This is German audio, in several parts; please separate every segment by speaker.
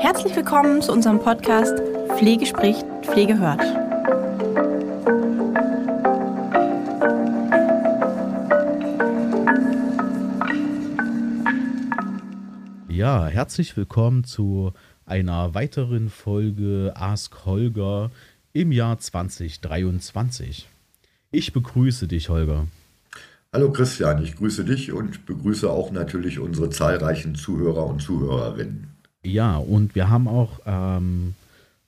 Speaker 1: Herzlich willkommen zu unserem Podcast Pflege spricht, Pflege hört.
Speaker 2: Ja, herzlich willkommen zu einer weiteren Folge Ask Holger im Jahr 2023. Ich begrüße dich, Holger.
Speaker 3: Hallo Christian, ich grüße dich und begrüße auch natürlich unsere zahlreichen Zuhörer und Zuhörerinnen.
Speaker 2: Ja, und wir haben auch ähm,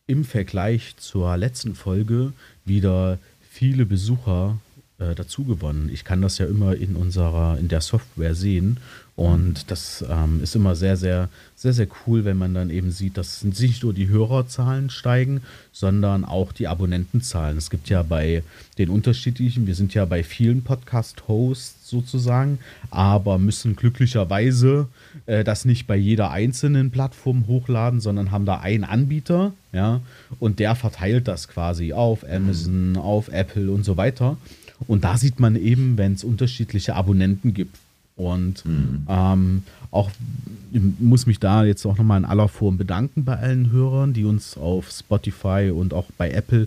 Speaker 2: im Vergleich zur letzten Folge wieder viele Besucher äh, dazu gewonnen. Ich kann das ja immer in unserer, in der Software sehen. Und das ähm, ist immer sehr, sehr, sehr, sehr cool, wenn man dann eben sieht, dass nicht nur die Hörerzahlen steigen, sondern auch die Abonnentenzahlen. Es gibt ja bei den unterschiedlichen, wir sind ja bei vielen Podcast-Hosts sozusagen, aber müssen glücklicherweise äh, das nicht bei jeder einzelnen Plattform hochladen, sondern haben da einen Anbieter, ja, und der verteilt das quasi auf Amazon, auf Apple und so weiter. Und da sieht man eben, wenn es unterschiedliche Abonnenten gibt. Und mhm. ähm, auch ich muss mich da jetzt auch nochmal in aller Form bedanken bei allen Hörern, die uns auf Spotify und auch bei Apple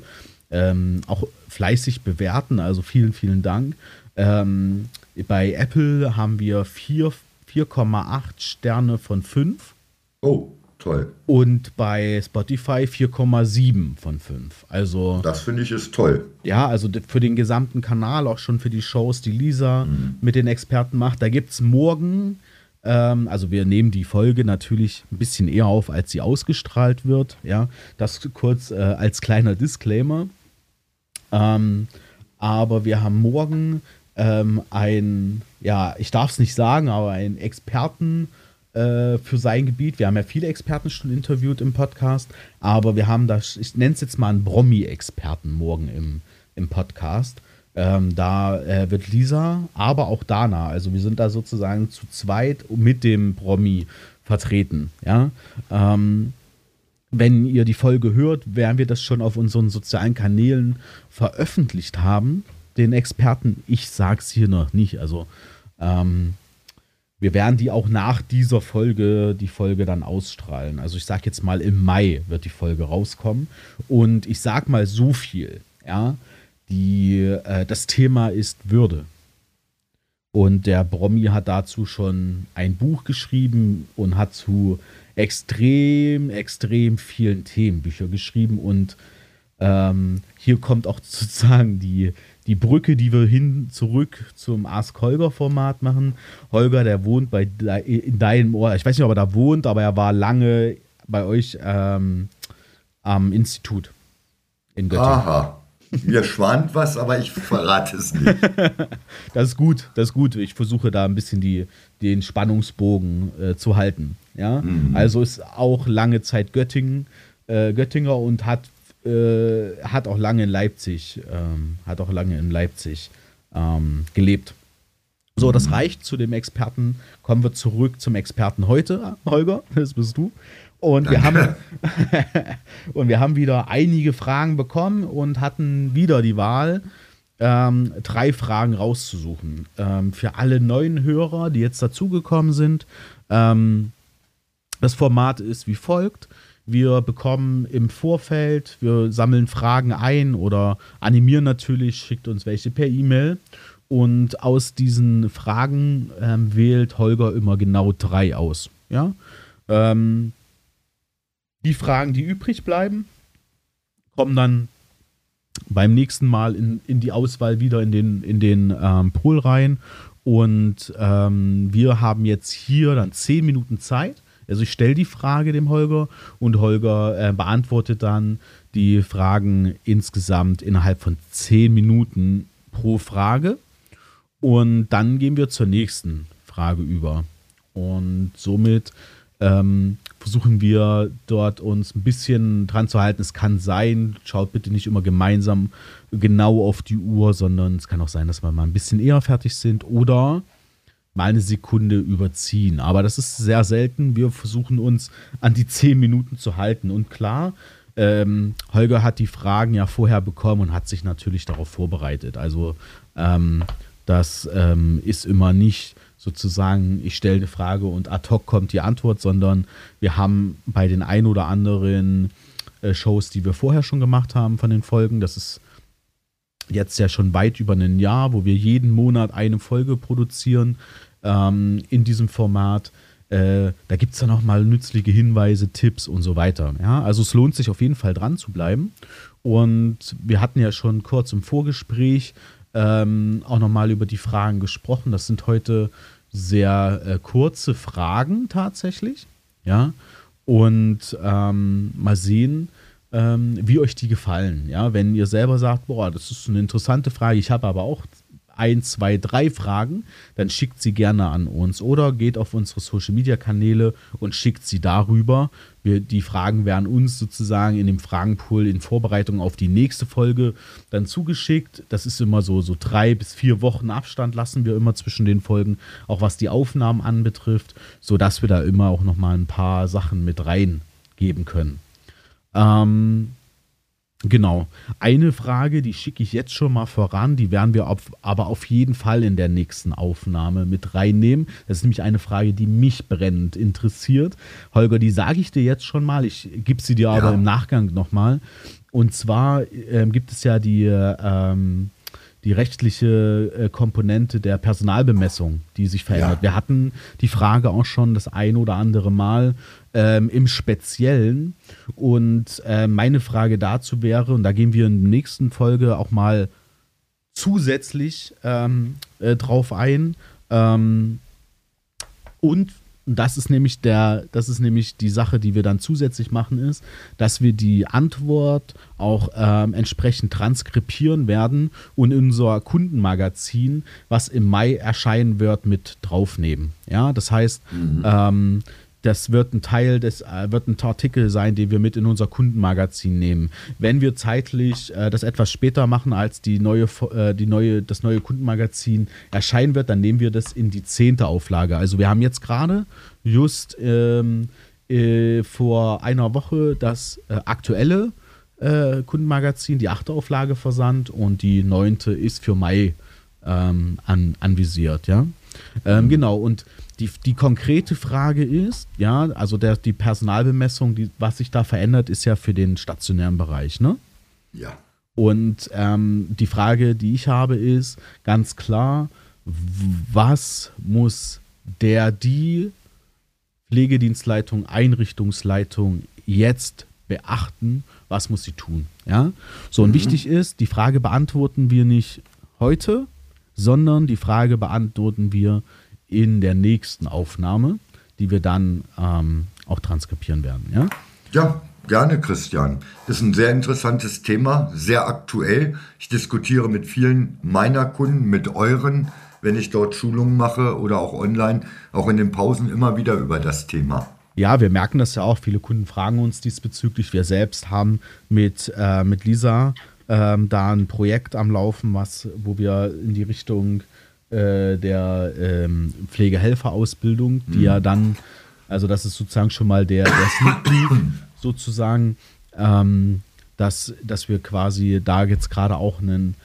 Speaker 2: ähm, auch fleißig bewerten. Also vielen, vielen Dank. Ähm, bei Apple haben wir 4,8 Sterne von 5.
Speaker 3: Oh. Toll.
Speaker 2: Und bei Spotify 4,7 von 5. Also.
Speaker 3: Das finde ich ist toll.
Speaker 2: Ja, also für den gesamten Kanal, auch schon für die Shows, die Lisa mhm. mit den Experten macht. Da gibt es morgen, ähm, also wir nehmen die Folge natürlich ein bisschen eher auf, als sie ausgestrahlt wird. Ja, das kurz äh, als kleiner Disclaimer. Ähm, aber wir haben morgen ähm, ein, ja, ich darf es nicht sagen, aber ein Experten- äh, für sein Gebiet. Wir haben ja viele Experten schon interviewt im Podcast, aber wir haben das, ich nenne es jetzt mal einen Bromi-Experten morgen im, im Podcast. Ähm, da äh, wird Lisa, aber auch Dana, also wir sind da sozusagen zu zweit mit dem Bromi vertreten. Ja? Ähm, wenn ihr die Folge hört, werden wir das schon auf unseren sozialen Kanälen veröffentlicht haben. Den Experten, ich sag's hier noch nicht. Also ähm, wir werden die auch nach dieser Folge, die Folge dann ausstrahlen. Also ich sage jetzt mal, im Mai wird die Folge rauskommen. Und ich sage mal so viel, ja, die, äh, das Thema ist Würde. Und der Bromi hat dazu schon ein Buch geschrieben und hat zu extrem, extrem vielen Themen Bücher geschrieben. Und ähm, hier kommt auch sozusagen die, die Brücke, die wir hin zurück zum Ask Holger Format machen. Holger, der wohnt bei in deinem Ort. Ich weiß nicht, ob er da wohnt, aber er war lange bei euch ähm, am Institut
Speaker 3: in Göttingen. Aha. Mir schwant was, aber ich verrate es nicht.
Speaker 2: das ist gut, das ist gut. Ich versuche da ein bisschen die, den Spannungsbogen äh, zu halten. Ja? Mhm. Also ist auch lange Zeit Göttingen, äh, Göttinger und hat äh, hat auch lange in Leipzig, ähm, hat auch lange in Leipzig ähm, gelebt. So, das mhm. reicht zu dem Experten. Kommen wir zurück zum Experten heute, Holger. Das bist du. Und wir, haben, und wir haben wieder einige Fragen bekommen und hatten wieder die Wahl, ähm, drei Fragen rauszusuchen. Ähm, für alle neuen Hörer, die jetzt dazugekommen sind. Ähm, das Format ist wie folgt. Wir bekommen im Vorfeld, wir sammeln Fragen ein oder animieren natürlich, schickt uns welche per E-Mail. Und aus diesen Fragen ähm, wählt Holger immer genau drei aus. Ja? Ähm, die Fragen, die übrig bleiben, kommen dann beim nächsten Mal in, in die Auswahl wieder in den, in den ähm, Pool rein. Und ähm, wir haben jetzt hier dann zehn Minuten Zeit also ich stelle die Frage dem Holger und Holger äh, beantwortet dann die Fragen insgesamt innerhalb von zehn Minuten pro Frage. Und dann gehen wir zur nächsten Frage über. Und somit ähm, versuchen wir dort uns ein bisschen dran zu halten. Es kann sein, schaut bitte nicht immer gemeinsam genau auf die Uhr, sondern es kann auch sein, dass wir mal ein bisschen eher fertig sind oder mal eine Sekunde überziehen. Aber das ist sehr selten. Wir versuchen uns an die zehn Minuten zu halten. Und klar, ähm, Holger hat die Fragen ja vorher bekommen und hat sich natürlich darauf vorbereitet. Also ähm, das ähm, ist immer nicht sozusagen, ich stelle eine Frage und ad hoc kommt die Antwort, sondern wir haben bei den ein oder anderen äh, Shows, die wir vorher schon gemacht haben von den Folgen, das ist jetzt ja schon weit über ein Jahr, wo wir jeden Monat eine Folge produzieren ähm, in diesem Format. Äh, da gibt es dann auch mal nützliche Hinweise, Tipps und so weiter. Ja? Also es lohnt sich auf jeden Fall dran zu bleiben. Und wir hatten ja schon kurz im Vorgespräch ähm, auch nochmal über die Fragen gesprochen. Das sind heute sehr äh, kurze Fragen tatsächlich. Ja. Und ähm, mal sehen, ähm, wie euch die gefallen. Ja, wenn ihr selber sagt, boah, das ist eine interessante Frage, ich habe aber auch ein, zwei, drei Fragen, dann schickt sie gerne an uns oder geht auf unsere Social Media Kanäle und schickt sie darüber. Wir, die Fragen werden uns sozusagen in dem Fragenpool in Vorbereitung auf die nächste Folge dann zugeschickt. Das ist immer so, so drei bis vier Wochen Abstand lassen wir immer zwischen den Folgen, auch was die Aufnahmen anbetrifft, sodass wir da immer auch nochmal ein paar Sachen mit reingeben können. Ähm, Genau. Eine Frage, die schicke ich jetzt schon mal voran, die werden wir auf, aber auf jeden Fall in der nächsten Aufnahme mit reinnehmen. Das ist nämlich eine Frage, die mich brennend interessiert. Holger, die sage ich dir jetzt schon mal, ich gebe sie dir ja. aber im Nachgang nochmal. Und zwar ähm, gibt es ja die, ähm, die rechtliche äh, Komponente der Personalbemessung, die sich verändert. Ja. Wir hatten die Frage auch schon das ein oder andere Mal ähm, im Speziellen. Und äh, meine Frage dazu wäre, und da gehen wir in der nächsten Folge auch mal zusätzlich ähm, äh, drauf ein. Ähm, und das ist nämlich der, das ist nämlich die Sache, die wir dann zusätzlich machen, ist, dass wir die Antwort auch ähm, entsprechend transkribieren werden und in unser Kundenmagazin, was im Mai erscheinen wird, mit draufnehmen. Ja, das heißt, mhm. ähm, das wird ein Teil des, äh, wird ein Artikel sein, den wir mit in unser Kundenmagazin nehmen. Wenn wir zeitlich äh, das etwas später machen, als die neue, äh, die neue, das neue Kundenmagazin erscheinen wird, dann nehmen wir das in die zehnte Auflage. Also wir haben jetzt gerade just ähm, äh, vor einer Woche das äh, aktuelle äh, Kundenmagazin, die achte Auflage versandt und die neunte ist für Mai ähm, an, anvisiert, ja. Ähm, genau, und die, die konkrete Frage ist, ja, also der, die Personalbemessung, die, was sich da verändert, ist ja für den stationären Bereich, ne?
Speaker 3: Ja.
Speaker 2: Und ähm, die Frage, die ich habe, ist ganz klar, was muss der, die Pflegedienstleitung, Einrichtungsleitung jetzt beachten? Was muss sie tun? Ja, so und mhm. wichtig ist, die Frage beantworten wir nicht heute, sondern die Frage beantworten wir in der nächsten Aufnahme, die wir dann ähm, auch transkribieren werden. Ja?
Speaker 3: ja, gerne, Christian. Das ist ein sehr interessantes Thema, sehr aktuell. Ich diskutiere mit vielen meiner Kunden, mit euren, wenn ich dort Schulungen mache oder auch online, auch in den Pausen immer wieder über das Thema.
Speaker 2: Ja, wir merken das ja auch. Viele Kunden fragen uns diesbezüglich. Wir selbst haben mit, äh, mit Lisa ähm, da ein Projekt am Laufen, was, wo wir in die Richtung äh, der ähm, Pflegehelferausbildung, die mhm. ja dann, also das ist sozusagen schon mal der, der Sneak Peek sozusagen, ähm, dass, dass wir quasi da jetzt gerade auch ein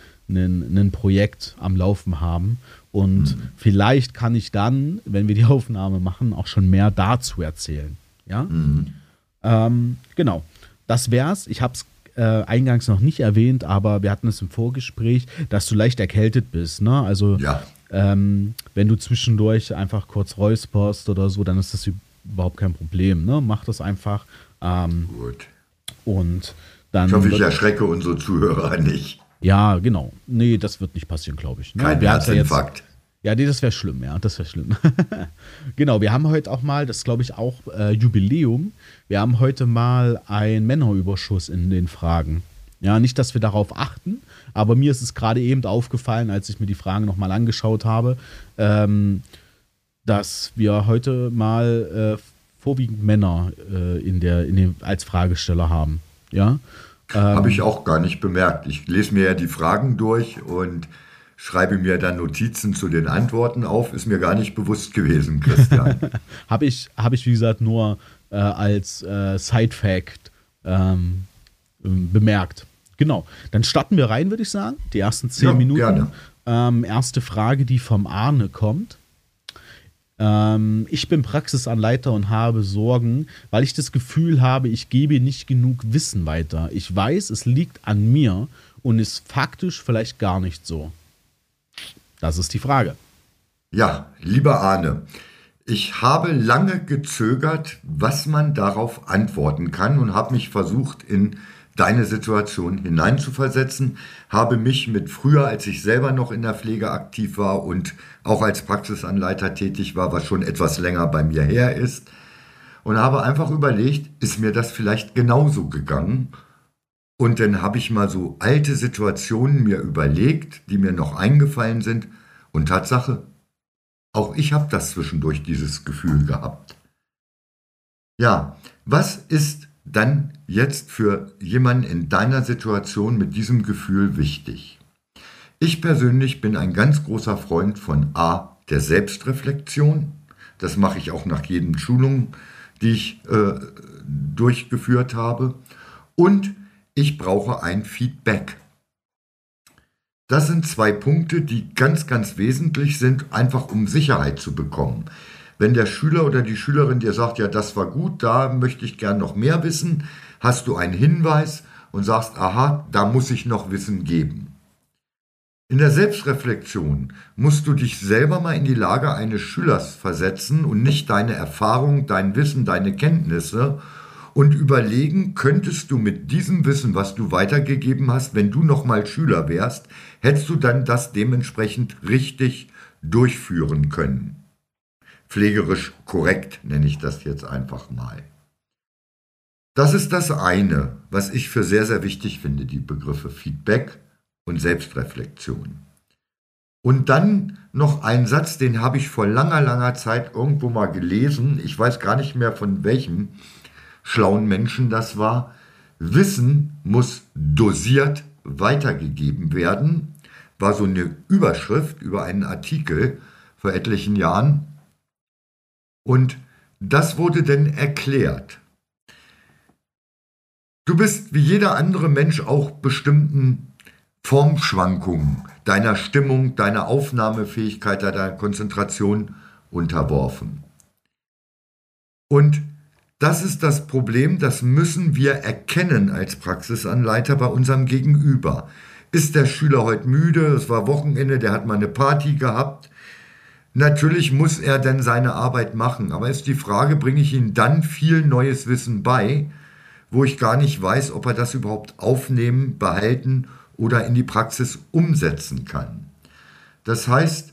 Speaker 2: Projekt am Laufen haben. Und mhm. vielleicht kann ich dann, wenn wir die Aufnahme machen, auch schon mehr dazu erzählen. Ja? Mhm. Ähm, genau. Das wär's. Ich habe es äh, eingangs noch nicht erwähnt, aber wir hatten es im Vorgespräch, dass du leicht erkältet bist. Ne? Also ja. ähm, wenn du zwischendurch einfach kurz räusperst oder so, dann ist das überhaupt kein Problem. Ne? Mach das einfach. Ähm, Gut. Und dann.
Speaker 3: Ich hoffe, ich erschrecke unsere Zuhörer nicht.
Speaker 2: Ja, genau. Nee, das wird nicht passieren, glaube ich.
Speaker 3: Ne? Kein Herzinfarkt.
Speaker 2: Ja, nee, das wäre schlimm, ja, das wäre schlimm. genau, wir haben heute auch mal, das glaube ich auch äh, Jubiläum, wir haben heute mal einen Männerüberschuss in den Fragen. Ja, nicht, dass wir darauf achten, aber mir ist es gerade eben aufgefallen, als ich mir die Fragen nochmal angeschaut habe, ähm, dass wir heute mal äh, vorwiegend Männer äh, in der, in den, als Fragesteller haben. Ja.
Speaker 3: Ähm, Habe ich auch gar nicht bemerkt. Ich lese mir ja die Fragen durch und schreibe mir dann Notizen zu den Antworten auf, ist mir gar nicht bewusst gewesen, Christian.
Speaker 2: habe ich, hab ich, wie gesagt, nur äh, als äh, Side-Fact ähm, ähm, bemerkt. Genau, dann starten wir rein, würde ich sagen. Die ersten zehn ja, Minuten. Gerne. Ähm, erste Frage, die vom Arne kommt. Ähm, ich bin Praxisanleiter und habe Sorgen, weil ich das Gefühl habe, ich gebe nicht genug Wissen weiter. Ich weiß, es liegt an mir und ist faktisch vielleicht gar nicht so. Das ist die Frage.
Speaker 3: Ja, lieber Arne, ich habe lange gezögert, was man darauf antworten kann und habe mich versucht, in deine Situation hineinzuversetzen, habe mich mit früher, als ich selber noch in der Pflege aktiv war und auch als Praxisanleiter tätig war, was schon etwas länger bei mir her ist, und habe einfach überlegt, ist mir das vielleicht genauso gegangen? Und dann habe ich mal so alte Situationen mir überlegt, die mir noch eingefallen sind. Und Tatsache, auch ich habe das zwischendurch dieses Gefühl gehabt. Ja, was ist dann jetzt für jemanden in deiner Situation mit diesem Gefühl wichtig? Ich persönlich bin ein ganz großer Freund von A, der Selbstreflexion. Das mache ich auch nach jedem Schulung, die ich äh, durchgeführt habe. Und ich brauche ein Feedback. Das sind zwei Punkte, die ganz, ganz wesentlich sind, einfach um Sicherheit zu bekommen. Wenn der Schüler oder die Schülerin dir sagt, ja, das war gut, da möchte ich gern noch mehr wissen, hast du einen Hinweis und sagst, aha, da muss ich noch Wissen geben. In der Selbstreflexion musst du dich selber mal in die Lage eines Schülers versetzen und nicht deine Erfahrung, dein Wissen, deine Kenntnisse und überlegen, könntest du mit diesem Wissen, was du weitergegeben hast, wenn du noch mal Schüler wärst, hättest du dann das dementsprechend richtig durchführen können. Pflegerisch korrekt nenne ich das jetzt einfach mal. Das ist das eine, was ich für sehr, sehr wichtig finde, die Begriffe Feedback und Selbstreflexion. Und dann noch ein Satz, den habe ich vor langer, langer Zeit irgendwo mal gelesen. Ich weiß gar nicht mehr von welchem schlauen Menschen das war. Wissen muss dosiert weitergegeben werden, war so eine Überschrift über einen Artikel vor etlichen Jahren. Und das wurde dann erklärt. Du bist wie jeder andere Mensch auch bestimmten Formschwankungen deiner Stimmung, deiner Aufnahmefähigkeit, deiner Konzentration unterworfen. Und das ist das Problem, das müssen wir erkennen als Praxisanleiter bei unserem Gegenüber. Ist der Schüler heute müde? Es war Wochenende, der hat mal eine Party gehabt. Natürlich muss er dann seine Arbeit machen, aber ist die Frage, bringe ich ihm dann viel neues Wissen bei, wo ich gar nicht weiß, ob er das überhaupt aufnehmen, behalten oder in die Praxis umsetzen kann. Das heißt,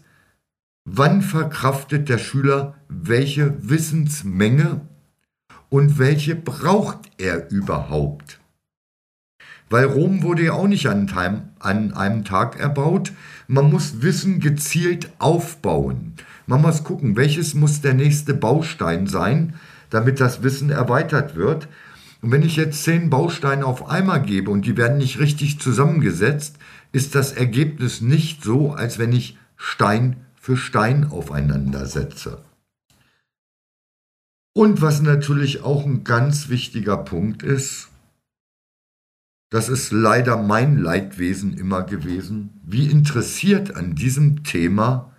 Speaker 3: wann verkraftet der Schüler welche Wissensmenge und welche braucht er überhaupt? Weil Rom wurde ja auch nicht an einem, Tag erbaut. Man muss Wissen gezielt aufbauen. Man muss gucken, welches muss der nächste Baustein sein, damit das Wissen erweitert wird. Und wenn ich jetzt zehn Bausteine auf einmal gebe und die werden nicht richtig zusammengesetzt, ist das Ergebnis nicht so, als wenn ich Stein für Stein aufeinander setze. Und was natürlich auch ein ganz wichtiger Punkt ist, das ist leider mein Leidwesen immer gewesen, wie interessiert an diesem Thema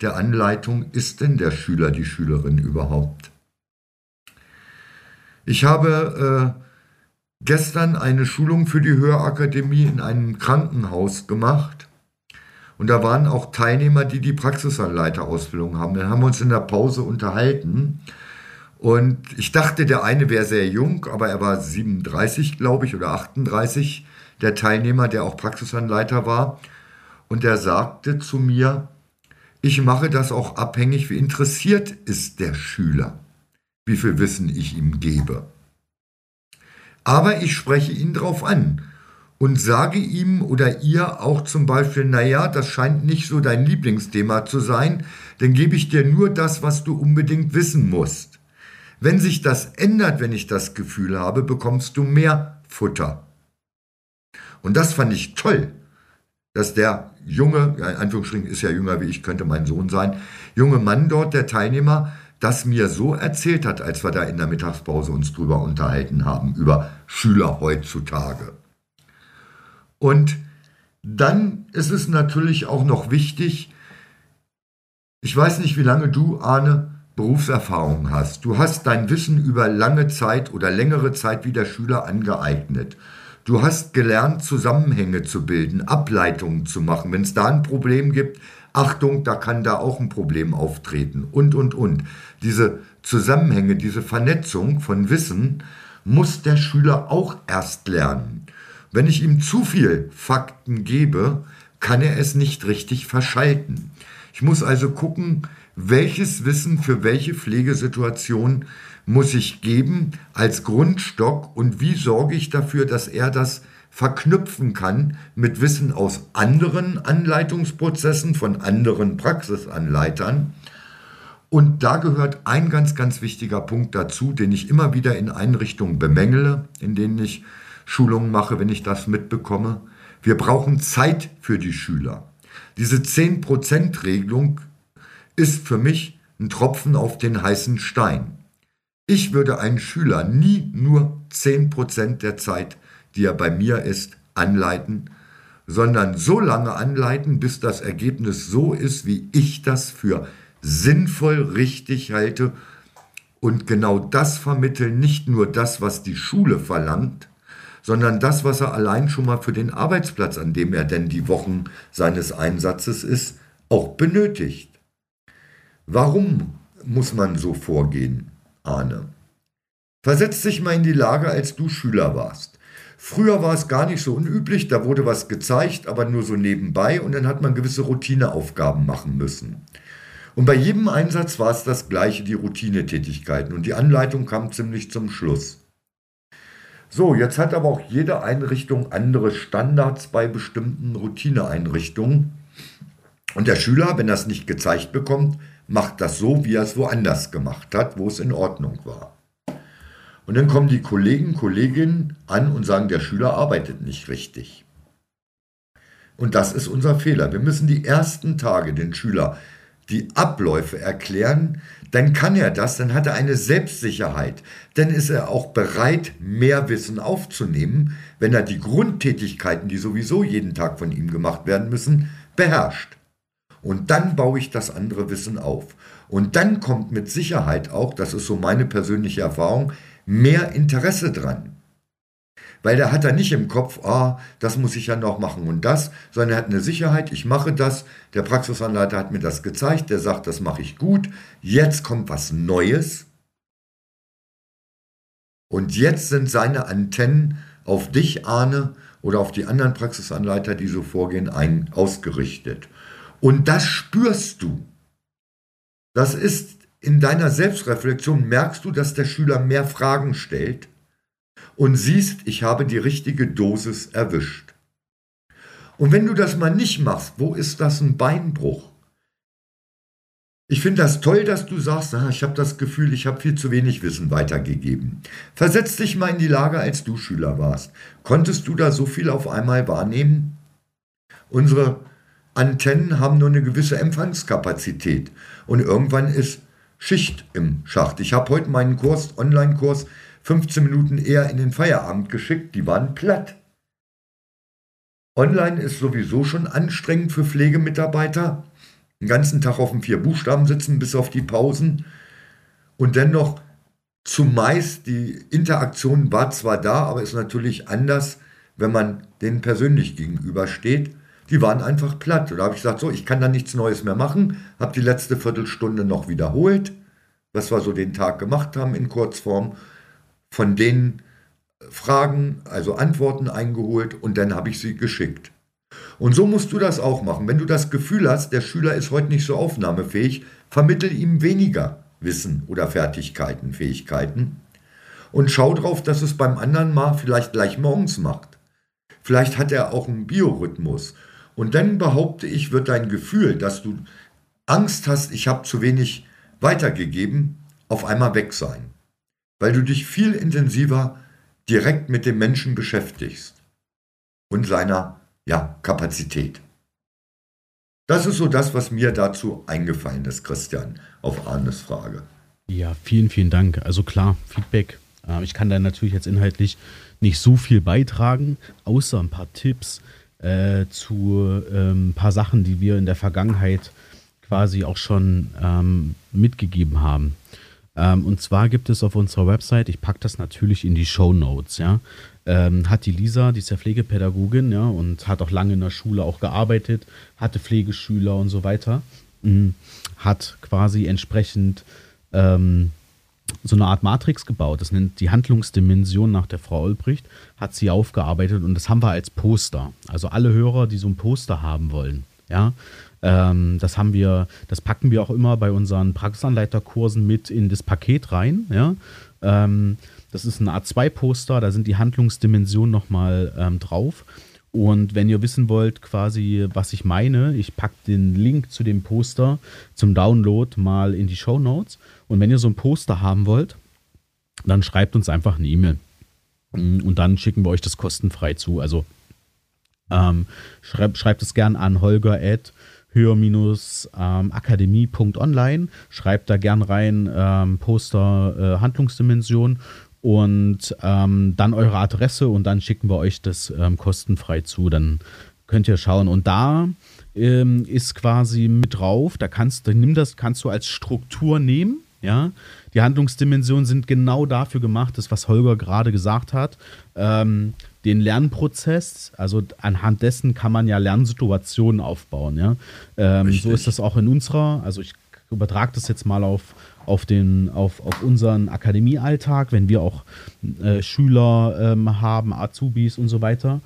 Speaker 3: der Anleitung ist denn der Schüler, die Schülerin überhaupt? Ich habe äh, gestern eine Schulung für die Hörakademie in einem Krankenhaus gemacht. Und da waren auch Teilnehmer, die die Praxisanleiterausbildung haben. Dann haben wir uns in der Pause unterhalten. Und ich dachte, der eine wäre sehr jung, aber er war 37, glaube ich, oder 38, der Teilnehmer, der auch Praxisanleiter war. Und er sagte zu mir, ich mache das auch abhängig, wie interessiert ist der Schüler wie viel Wissen ich ihm gebe. Aber ich spreche ihn darauf an und sage ihm oder ihr auch zum Beispiel, naja, das scheint nicht so dein Lieblingsthema zu sein, dann gebe ich dir nur das, was du unbedingt wissen musst. Wenn sich das ändert, wenn ich das Gefühl habe, bekommst du mehr Futter. Und das fand ich toll, dass der junge, in Anführungsstrichen ist ja jünger wie ich, könnte mein Sohn sein, junge Mann dort, der Teilnehmer, das mir so erzählt hat, als wir da in der Mittagspause uns drüber unterhalten haben, über Schüler heutzutage. Und dann ist es natürlich auch noch wichtig, Ich weiß nicht, wie lange du, Arne, Berufserfahrung hast. Du hast dein Wissen über lange Zeit oder längere Zeit wie der Schüler angeeignet. Du hast gelernt, Zusammenhänge zu bilden, Ableitungen zu machen. Wenn es da ein Problem gibt, Achtung, da kann da auch ein Problem auftreten und, und, und. Diese Zusammenhänge, diese Vernetzung von Wissen muss der Schüler auch erst lernen. Wenn ich ihm zu viel Fakten gebe, kann er es nicht richtig verschalten. Ich muss also gucken, welches Wissen für welche Pflegesituation muss ich geben als Grundstock und wie sorge ich dafür, dass er das verknüpfen kann mit Wissen aus anderen Anleitungsprozessen von anderen Praxisanleitern. Und da gehört ein ganz, ganz wichtiger Punkt dazu, den ich immer wieder in Einrichtungen bemängele, in denen ich Schulungen mache, wenn ich das mitbekomme. Wir brauchen Zeit für die Schüler. Diese 10%-Regelung ist für mich ein Tropfen auf den heißen Stein. Ich würde einen Schüler nie nur 10% der Zeit, die er bei mir ist, anleiten, sondern so lange anleiten, bis das Ergebnis so ist, wie ich das für sinnvoll richtig halte und genau das vermitteln, nicht nur das, was die Schule verlangt, sondern das, was er allein schon mal für den Arbeitsplatz, an dem er denn die Wochen seines Einsatzes ist, auch benötigt. Warum muss man so vorgehen? Arne. Versetz dich mal in die Lage, als du Schüler warst. Früher war es gar nicht so unüblich, da wurde was gezeigt, aber nur so nebenbei und dann hat man gewisse Routineaufgaben machen müssen. Und bei jedem Einsatz war es das gleiche, die Routinetätigkeiten und die Anleitung kam ziemlich zum Schluss. So, jetzt hat aber auch jede Einrichtung andere Standards bei bestimmten Routineeinrichtungen. Und der Schüler, wenn es nicht gezeigt bekommt, macht das so, wie er es woanders gemacht hat, wo es in Ordnung war. Und dann kommen die Kollegen, Kolleginnen an und sagen, der Schüler arbeitet nicht richtig. Und das ist unser Fehler. Wir müssen die ersten Tage den Schüler die Abläufe erklären, dann kann er das, dann hat er eine Selbstsicherheit, dann ist er auch bereit, mehr Wissen aufzunehmen, wenn er die Grundtätigkeiten, die sowieso jeden Tag von ihm gemacht werden müssen, beherrscht. Und dann baue ich das andere Wissen auf. Und dann kommt mit Sicherheit auch, das ist so meine persönliche Erfahrung, mehr Interesse dran. Weil der hat er nicht im Kopf, ah, das muss ich ja noch machen und das, sondern er hat eine Sicherheit, ich mache das, der Praxisanleiter hat mir das gezeigt, der sagt, das mache ich gut, jetzt kommt was Neues. Und jetzt sind seine Antennen auf dich, Arne, oder auf die anderen Praxisanleiter, die so vorgehen, ein, ausgerichtet. Und das spürst du. Das ist in deiner Selbstreflexion, merkst du, dass der Schüler mehr Fragen stellt und siehst, ich habe die richtige Dosis erwischt. Und wenn du das mal nicht machst, wo ist das ein Beinbruch? Ich finde das toll, dass du sagst, ah, ich habe das Gefühl, ich habe viel zu wenig Wissen weitergegeben. Versetz dich mal in die Lage, als du Schüler warst. Konntest du da so viel auf einmal wahrnehmen? Unsere Antennen haben nur eine gewisse Empfangskapazität und irgendwann ist Schicht im Schacht. Ich habe heute meinen Kurs, Online-Kurs, 15 Minuten eher in den Feierabend geschickt, die waren platt. Online ist sowieso schon anstrengend für Pflegemitarbeiter. Den ganzen Tag auf dem vier Buchstaben sitzen, bis auf die Pausen. Und dennoch zumeist die Interaktion war zwar da, aber ist natürlich anders, wenn man denen persönlich gegenübersteht die waren einfach platt. Und da habe ich gesagt, so, ich kann da nichts Neues mehr machen, habe die letzte Viertelstunde noch wiederholt, was wir so den Tag gemacht haben in Kurzform, von den Fragen, also Antworten eingeholt und dann habe ich sie geschickt. Und so musst du das auch machen. Wenn du das Gefühl hast, der Schüler ist heute nicht so aufnahmefähig, vermittel ihm weniger Wissen oder Fertigkeiten, Fähigkeiten und schau drauf, dass es beim anderen mal vielleicht gleich morgens macht. Vielleicht hat er auch einen Biorhythmus und dann behaupte ich, wird dein Gefühl, dass du Angst hast, ich habe zu wenig weitergegeben, auf einmal weg sein. Weil du dich viel intensiver direkt mit dem Menschen beschäftigst und seiner ja, Kapazität. Das ist so das, was mir dazu eingefallen ist, Christian, auf Arnes Frage.
Speaker 2: Ja, vielen, vielen Dank. Also klar, Feedback. Äh, ich kann da natürlich jetzt inhaltlich nicht so viel beitragen, außer ein paar Tipps, äh, zu ein ähm, paar Sachen, die wir in der Vergangenheit quasi auch schon ähm, mitgegeben haben. Ähm, und zwar gibt es auf unserer Website, ich packe das natürlich in die Show Notes, ja, ähm, hat die Lisa, die ist ja Pflegepädagogin, ja, und hat auch lange in der Schule auch gearbeitet, hatte Pflegeschüler und so weiter, mhm. hat quasi entsprechend ähm, so eine Art Matrix gebaut. Das nennt die Handlungsdimension nach der Frau Olbricht, hat sie aufgearbeitet und das haben wir als Poster. Also alle Hörer, die so ein Poster haben wollen, ja, ähm, das haben wir, das packen wir auch immer bei unseren Praxisanleiterkursen mit in das Paket rein, ja. Ähm, das ist ein A2-Poster, da sind die Handlungsdimensionen nochmal ähm, drauf. Und wenn ihr wissen wollt, quasi, was ich meine, ich packe den Link zu dem Poster zum Download mal in die Show Notes. Und wenn ihr so ein Poster haben wollt, dann schreibt uns einfach eine E-Mail. Und dann schicken wir euch das kostenfrei zu. Also ähm, schreibt, schreibt es gern an holger at höher-akademie.online. Schreibt da gern rein ähm, Poster äh, Handlungsdimension und ähm, dann eure Adresse und dann schicken wir euch das ähm, kostenfrei zu. Dann könnt ihr schauen. Und da ähm, ist quasi mit drauf, da kannst du, nimm das, kannst du als Struktur nehmen. Ja, die Handlungsdimensionen sind genau dafür gemacht, das was Holger gerade gesagt hat. Ähm, den Lernprozess, also anhand dessen kann man ja Lernsituationen aufbauen. Ja? Ähm, so ist das auch in unserer, also ich übertrage das jetzt mal auf, auf, den, auf, auf unseren Akademiealltag, wenn wir auch äh, Schüler ähm, haben, Azubis und so weiter,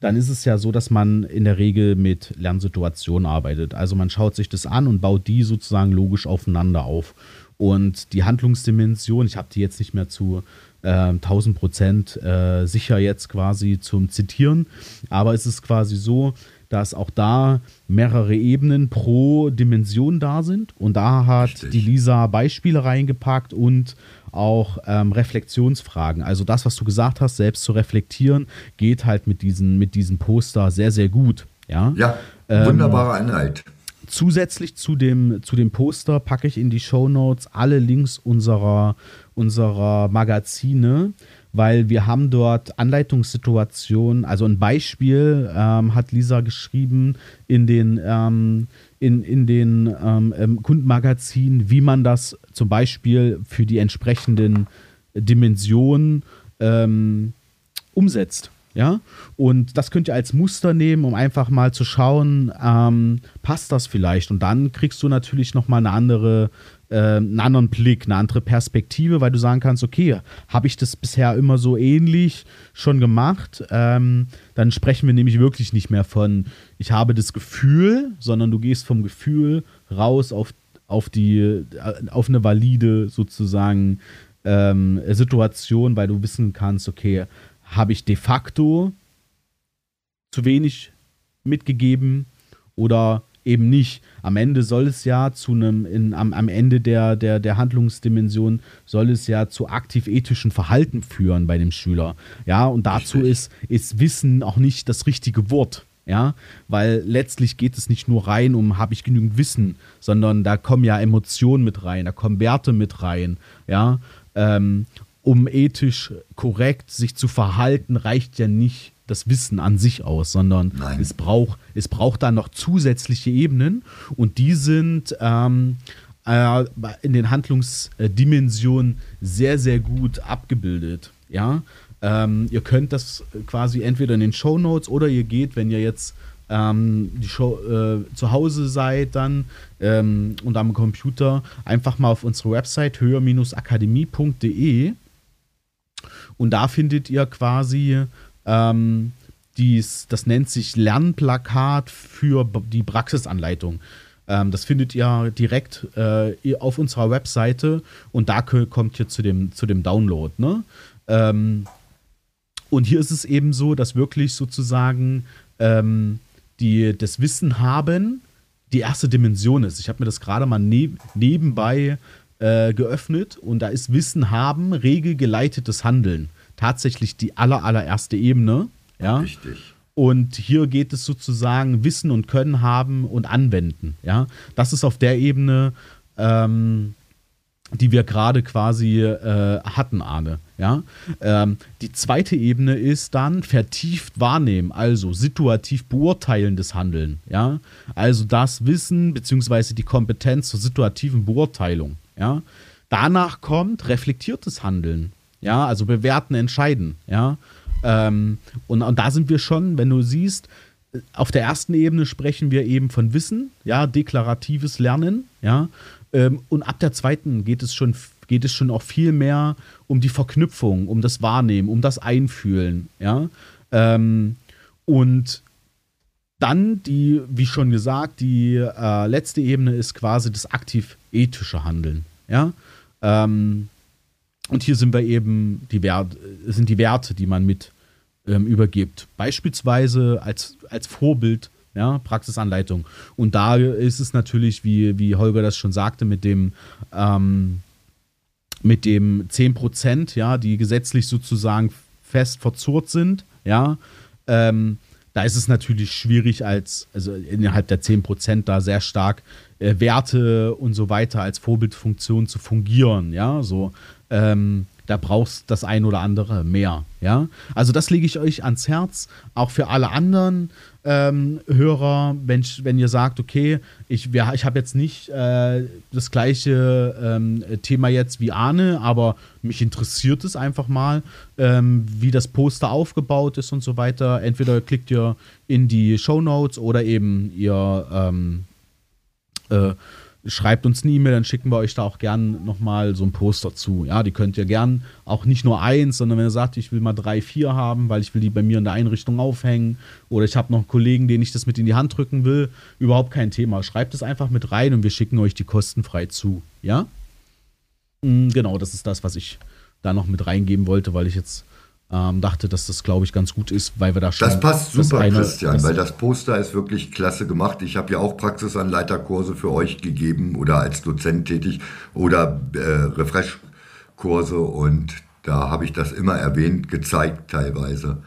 Speaker 2: dann ist es ja so, dass man in der Regel mit Lernsituationen arbeitet. Also man schaut sich das an und baut die sozusagen logisch aufeinander auf. Und die Handlungsdimension, ich habe die jetzt nicht mehr zu äh, 1000 Prozent äh, sicher jetzt quasi zum Zitieren, aber es ist quasi so, dass auch da mehrere Ebenen pro Dimension da sind. Und da hat Richtig. die Lisa Beispiele reingepackt und auch ähm, Reflexionsfragen. Also das, was du gesagt hast, selbst zu reflektieren, geht halt mit diesen, mit diesem Poster sehr, sehr gut. Ja,
Speaker 3: ja wunderbare ähm, Einheit.
Speaker 2: Zusätzlich zu dem, zu dem Poster packe ich in die Show Notes alle Links unserer, unserer Magazine, weil wir haben dort Anleitungssituationen, also ein Beispiel ähm, hat Lisa geschrieben in den, ähm, in, in den ähm, ähm Kundenmagazinen, wie man das zum Beispiel für die entsprechenden Dimensionen ähm, umsetzt. Ja, und das könnt ihr als Muster nehmen, um einfach mal zu schauen, ähm, passt das vielleicht? Und dann kriegst du natürlich nochmal eine andere äh, einen anderen Blick, eine andere Perspektive, weil du sagen kannst, okay, habe ich das bisher immer so ähnlich schon gemacht? Ähm, dann sprechen wir nämlich wirklich nicht mehr von, ich habe das Gefühl, sondern du gehst vom Gefühl raus auf, auf, die, äh, auf eine valide sozusagen ähm, Situation, weil du wissen kannst, okay, habe ich de facto zu wenig mitgegeben oder eben nicht. Am Ende soll es ja zu einem, in, am, am Ende der, der, der Handlungsdimension soll es ja zu aktiv-ethischen Verhalten führen bei dem Schüler. Ja, und dazu ist, ist Wissen auch nicht das richtige Wort. Ja, weil letztlich geht es nicht nur rein um, habe ich genügend Wissen, sondern da kommen ja Emotionen mit rein, da kommen Werte mit rein. Ja, ähm, um ethisch korrekt sich zu verhalten, reicht ja nicht das Wissen an sich aus, sondern es braucht, es braucht da noch zusätzliche Ebenen und die sind ähm, äh, in den Handlungsdimensionen sehr, sehr gut abgebildet. Ja, ähm, ihr könnt das quasi entweder in den Show Notes oder ihr geht, wenn ihr jetzt ähm, die Show, äh, zu Hause seid dann ähm, und am Computer, einfach mal auf unsere Website höher-akademie.de und da findet ihr quasi ähm, dies, das nennt sich Lernplakat für die Praxisanleitung. Ähm, das findet ihr direkt äh, auf unserer Webseite und da kommt ihr zu dem, zu dem Download. Ne? Ähm, und hier ist es eben so, dass wirklich sozusagen ähm, die, das Wissen haben die erste Dimension ist. Ich habe mir das gerade mal ne nebenbei äh, geöffnet und da ist Wissen haben, regelgeleitetes Handeln tatsächlich die aller, allererste Ebene. Ja?
Speaker 3: Richtig.
Speaker 2: Und hier geht es sozusagen Wissen und Können haben und anwenden. Ja? Das ist auf der Ebene, ähm, die wir gerade quasi äh, hatten, Arne. Ja? Ähm, die zweite Ebene ist dann vertieft wahrnehmen, also situativ beurteilendes Handeln. Ja? Also das Wissen bzw. die Kompetenz zur situativen Beurteilung. Ja? Danach kommt reflektiertes Handeln. Ja, also bewerten, entscheiden. Ja, ähm, und, und da sind wir schon, wenn du siehst, auf der ersten Ebene sprechen wir eben von Wissen, ja, deklaratives Lernen, ja, ähm, und ab der zweiten geht es schon geht es schon auch viel mehr um die Verknüpfung, um das Wahrnehmen, um das Einfühlen, ja. Ähm, und dann die, wie schon gesagt, die äh, letzte Ebene ist quasi das aktiv-ethische Handeln, ja. Ähm, und hier sind wir eben die Wert, sind die Werte, die man mit ähm, übergibt. Beispielsweise als, als Vorbild, ja, Praxisanleitung. Und da ist es natürlich, wie, wie Holger das schon sagte, mit dem, ähm, mit dem 10%, ja, die gesetzlich sozusagen fest verzurrt sind, ja, ähm, da ist es natürlich schwierig, als, also innerhalb der 10% da sehr stark äh, Werte und so weiter als Vorbildfunktion zu fungieren, ja, so ähm, da brauchst das ein oder andere mehr. Ja, also das lege ich euch ans Herz, auch für alle anderen ähm, Hörer, wenn, wenn ihr sagt, okay, ich, ich habe jetzt nicht äh, das gleiche ähm, Thema jetzt wie Arne, aber mich interessiert es einfach mal, ähm, wie das Poster aufgebaut ist und so weiter. Entweder klickt ihr in die Show Notes oder eben ihr ähm, äh, schreibt uns eine E-Mail, dann schicken wir euch da auch gern nochmal so ein Poster zu. Ja, die könnt ihr gern auch nicht nur eins, sondern wenn ihr sagt, ich will mal drei, vier haben, weil ich will die bei mir in der Einrichtung aufhängen oder ich habe noch einen Kollegen, den ich das mit in die Hand drücken will, überhaupt kein Thema. Schreibt es einfach mit rein und wir schicken euch die kostenfrei zu. Ja? Mm, genau, das ist das, was ich da noch mit reingeben wollte, weil ich jetzt ähm, dachte, dass das, glaube ich, ganz gut ist, weil wir da schon.
Speaker 3: Das passt super, das eine, Christian, das weil das Poster ist wirklich klasse gemacht. Ich habe ja auch Praxisanleiterkurse für euch gegeben oder als Dozent tätig oder äh, Refresh-Kurse und da habe ich das immer erwähnt, gezeigt teilweise.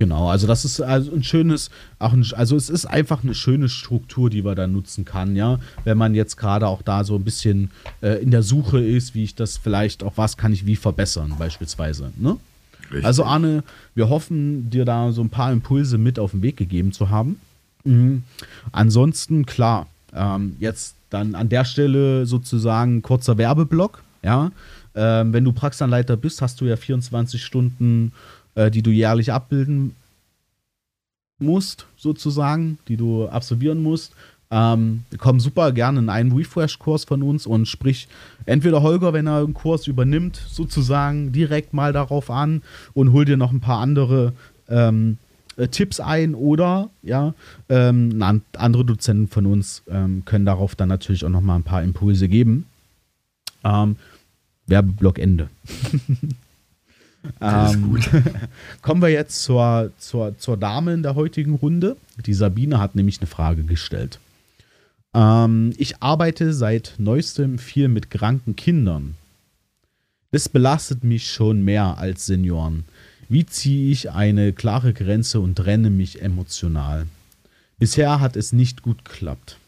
Speaker 2: Genau, also das ist also ein schönes, auch ein, also es ist einfach eine schöne Struktur, die man da nutzen kann, ja. Wenn man jetzt gerade auch da so ein bisschen äh, in der Suche ist, wie ich das vielleicht auch was kann ich wie verbessern, beispielsweise, ne? Richtig. Also Arne, wir hoffen, dir da so ein paar Impulse mit auf den Weg gegeben zu haben. Mhm. Ansonsten, klar, ähm, jetzt dann an der Stelle sozusagen kurzer Werbeblock. Ja, ähm, wenn du Praxisanleiter bist, hast du ja 24 Stunden, äh, die du jährlich abbilden musst, sozusagen, die du absolvieren musst. Ähm, komm super gerne in einen Refresh-Kurs von uns und sprich entweder Holger, wenn er einen Kurs übernimmt, sozusagen direkt mal darauf an und hol dir noch ein paar andere ähm, äh, Tipps ein oder ja, ähm, andere Dozenten von uns ähm, können darauf dann natürlich auch noch mal ein paar Impulse geben. Ähm, Werbeblock Ende. Ähm, kommen wir jetzt zur, zur, zur Dame in der heutigen Runde. Die Sabine hat nämlich eine Frage gestellt. Ähm, ich arbeite seit neuestem viel mit kranken Kindern. Das belastet mich schon mehr als Senioren. Wie ziehe ich eine klare Grenze und trenne mich emotional? Bisher hat es nicht gut geklappt.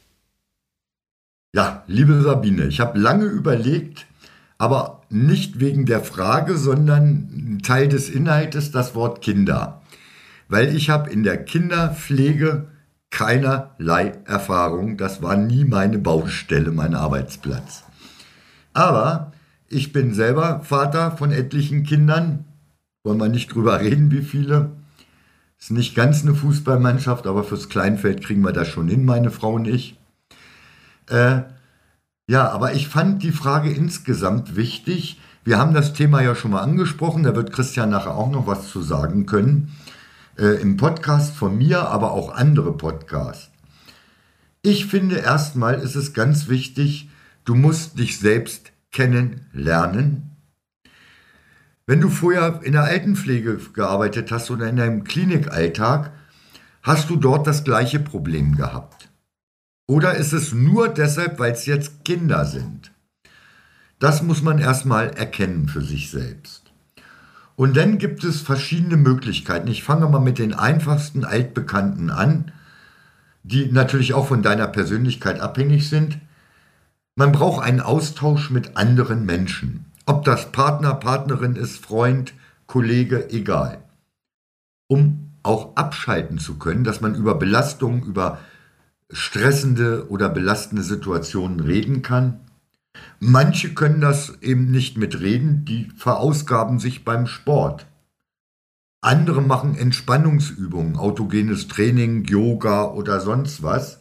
Speaker 3: Ja, liebe Sabine, ich habe lange überlegt, aber nicht wegen der Frage, sondern Teil des Inhaltes das Wort Kinder. Weil ich habe in der Kinderpflege keinerlei Erfahrung. Das war nie meine Baustelle, mein Arbeitsplatz. Aber ich bin selber Vater von etlichen Kindern. Wollen wir nicht drüber reden, wie viele. Ist nicht ganz eine Fußballmannschaft, aber fürs Kleinfeld kriegen wir das schon hin, meine Frau und ich. Äh, ja, aber ich fand die Frage insgesamt wichtig. Wir haben das Thema ja schon mal angesprochen, da wird Christian nachher auch noch was zu sagen können äh, im Podcast von mir, aber auch andere Podcasts. Ich finde erstmal ist es ganz wichtig, du musst dich selbst kennenlernen. Wenn du vorher in der Altenpflege gearbeitet hast oder in deinem Klinikalltag, hast du dort das gleiche Problem gehabt. Oder ist es nur deshalb, weil es jetzt Kinder sind? Das muss man erstmal erkennen für sich selbst. Und dann gibt es verschiedene Möglichkeiten. Ich fange mal mit den einfachsten altbekannten an, die natürlich auch von deiner Persönlichkeit abhängig sind. Man braucht einen Austausch mit anderen Menschen. Ob das Partner, Partnerin ist, Freund, Kollege, egal. Um auch abschalten zu können, dass man über Belastungen, über stressende oder belastende Situationen reden kann. Manche können das eben nicht mit reden, die verausgaben sich beim Sport. Andere machen Entspannungsübungen, autogenes Training, Yoga oder sonst was.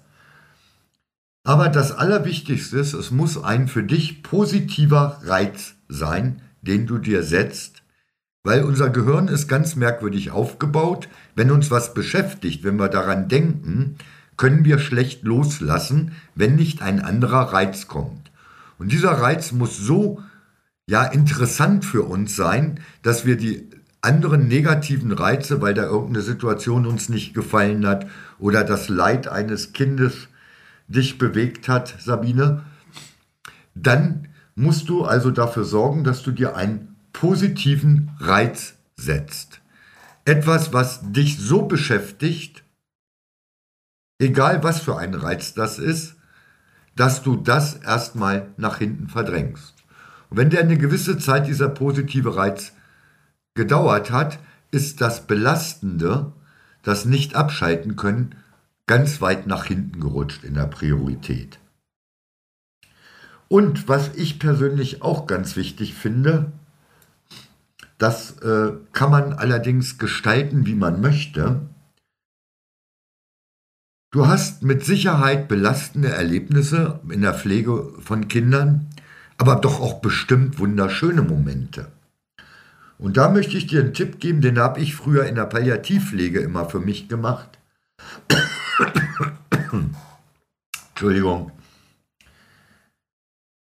Speaker 3: Aber das Allerwichtigste ist, es muss ein für dich positiver Reiz sein, den du dir setzt, weil unser Gehirn ist ganz merkwürdig aufgebaut. Wenn uns was beschäftigt, wenn wir daran denken, können wir schlecht loslassen, wenn nicht ein anderer Reiz kommt. Und dieser Reiz muss so ja interessant für uns sein, dass wir die anderen negativen Reize, weil da irgendeine Situation uns nicht gefallen hat oder das Leid eines Kindes dich bewegt hat, Sabine, dann musst du also dafür sorgen, dass du dir einen positiven Reiz setzt. Etwas, was dich so beschäftigt, egal was für ein Reiz das ist, dass du das erstmal nach hinten verdrängst. Und wenn dir eine gewisse Zeit dieser positive Reiz gedauert hat, ist das Belastende, das nicht abschalten können, ganz weit nach hinten gerutscht in der Priorität. Und was ich persönlich auch ganz wichtig finde, das äh, kann man allerdings gestalten, wie man möchte. Du hast mit Sicherheit belastende Erlebnisse in der Pflege von Kindern, aber doch auch bestimmt wunderschöne Momente. Und da möchte ich dir einen Tipp geben, den habe ich früher in der Palliativpflege immer für mich gemacht. Entschuldigung.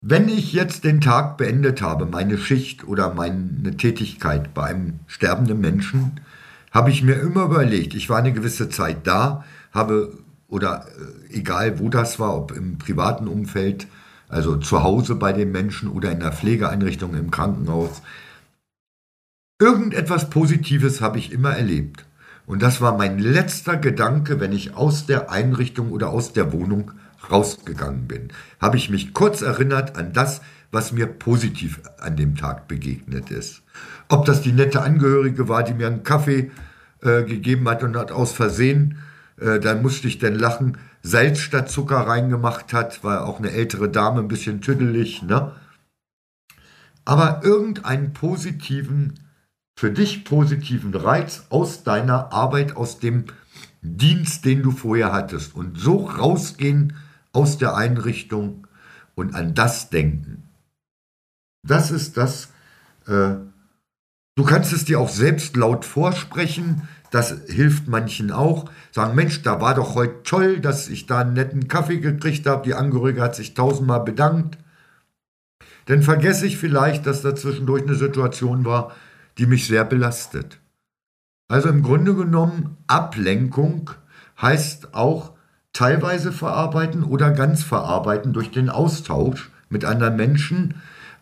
Speaker 3: Wenn ich jetzt den Tag beendet habe, meine Schicht oder meine Tätigkeit bei einem sterbenden Menschen, habe ich mir immer überlegt, ich war eine gewisse Zeit da, habe oder äh, egal wo das war, ob im privaten Umfeld, also zu Hause bei den Menschen oder in der Pflegeeinrichtung im Krankenhaus, irgendetwas Positives habe ich immer erlebt. Und das war mein letzter Gedanke, wenn ich aus der Einrichtung oder aus der Wohnung rausgegangen bin. Habe ich mich kurz erinnert an das, was mir positiv an dem Tag begegnet ist. Ob das die nette Angehörige war, die mir einen Kaffee äh, gegeben hat und hat aus Versehen äh, dann musste ich dann lachen, Salz statt Zucker reingemacht hat, war auch eine ältere Dame, ein bisschen tüdelig, ne? Aber irgendeinen positiven, für dich positiven Reiz aus deiner Arbeit, aus dem Dienst, den du vorher hattest. Und so rausgehen aus der Einrichtung und an das denken. Das ist das, äh, du kannst es dir auch selbst laut vorsprechen, das hilft manchen auch. Sagen, Mensch, da war doch heute toll, dass ich da einen netten Kaffee gekriegt habe. Die Angehörige hat sich tausendmal bedankt. Dann vergesse ich vielleicht, dass da zwischendurch eine Situation war, die mich sehr belastet. Also im Grunde genommen, Ablenkung heißt auch teilweise verarbeiten oder ganz verarbeiten durch den Austausch mit anderen Menschen.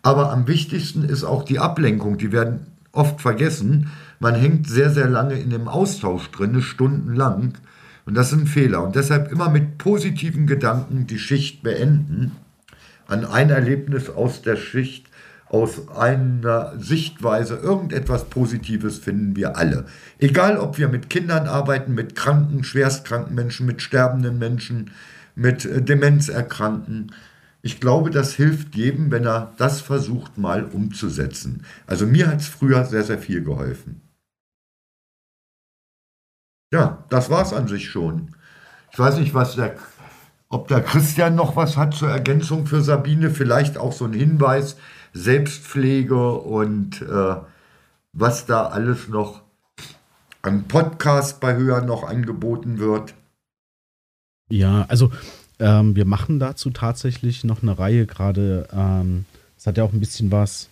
Speaker 3: Aber am wichtigsten ist auch die Ablenkung. Die werden oft vergessen. Man hängt sehr, sehr lange in dem Austausch drin, stundenlang. Und das ist ein Fehler. Und deshalb immer mit positiven Gedanken die Schicht beenden. An ein Erlebnis aus der Schicht, aus einer Sichtweise, irgendetwas Positives finden wir alle. Egal, ob wir mit Kindern arbeiten, mit kranken, schwerstkranken Menschen, mit sterbenden Menschen, mit äh, Demenzerkrankten. Ich glaube, das hilft jedem, wenn er das versucht mal umzusetzen. Also mir hat es früher sehr, sehr viel geholfen. Ja, das war es an sich schon. Ich weiß nicht, was der, ob der Christian noch was hat zur Ergänzung für Sabine. Vielleicht auch so ein Hinweis, Selbstpflege und äh, was da alles noch an Podcast bei Hören noch angeboten wird.
Speaker 2: Ja, also ähm, wir machen dazu tatsächlich noch eine Reihe gerade. Ähm, es hat ja auch ein bisschen was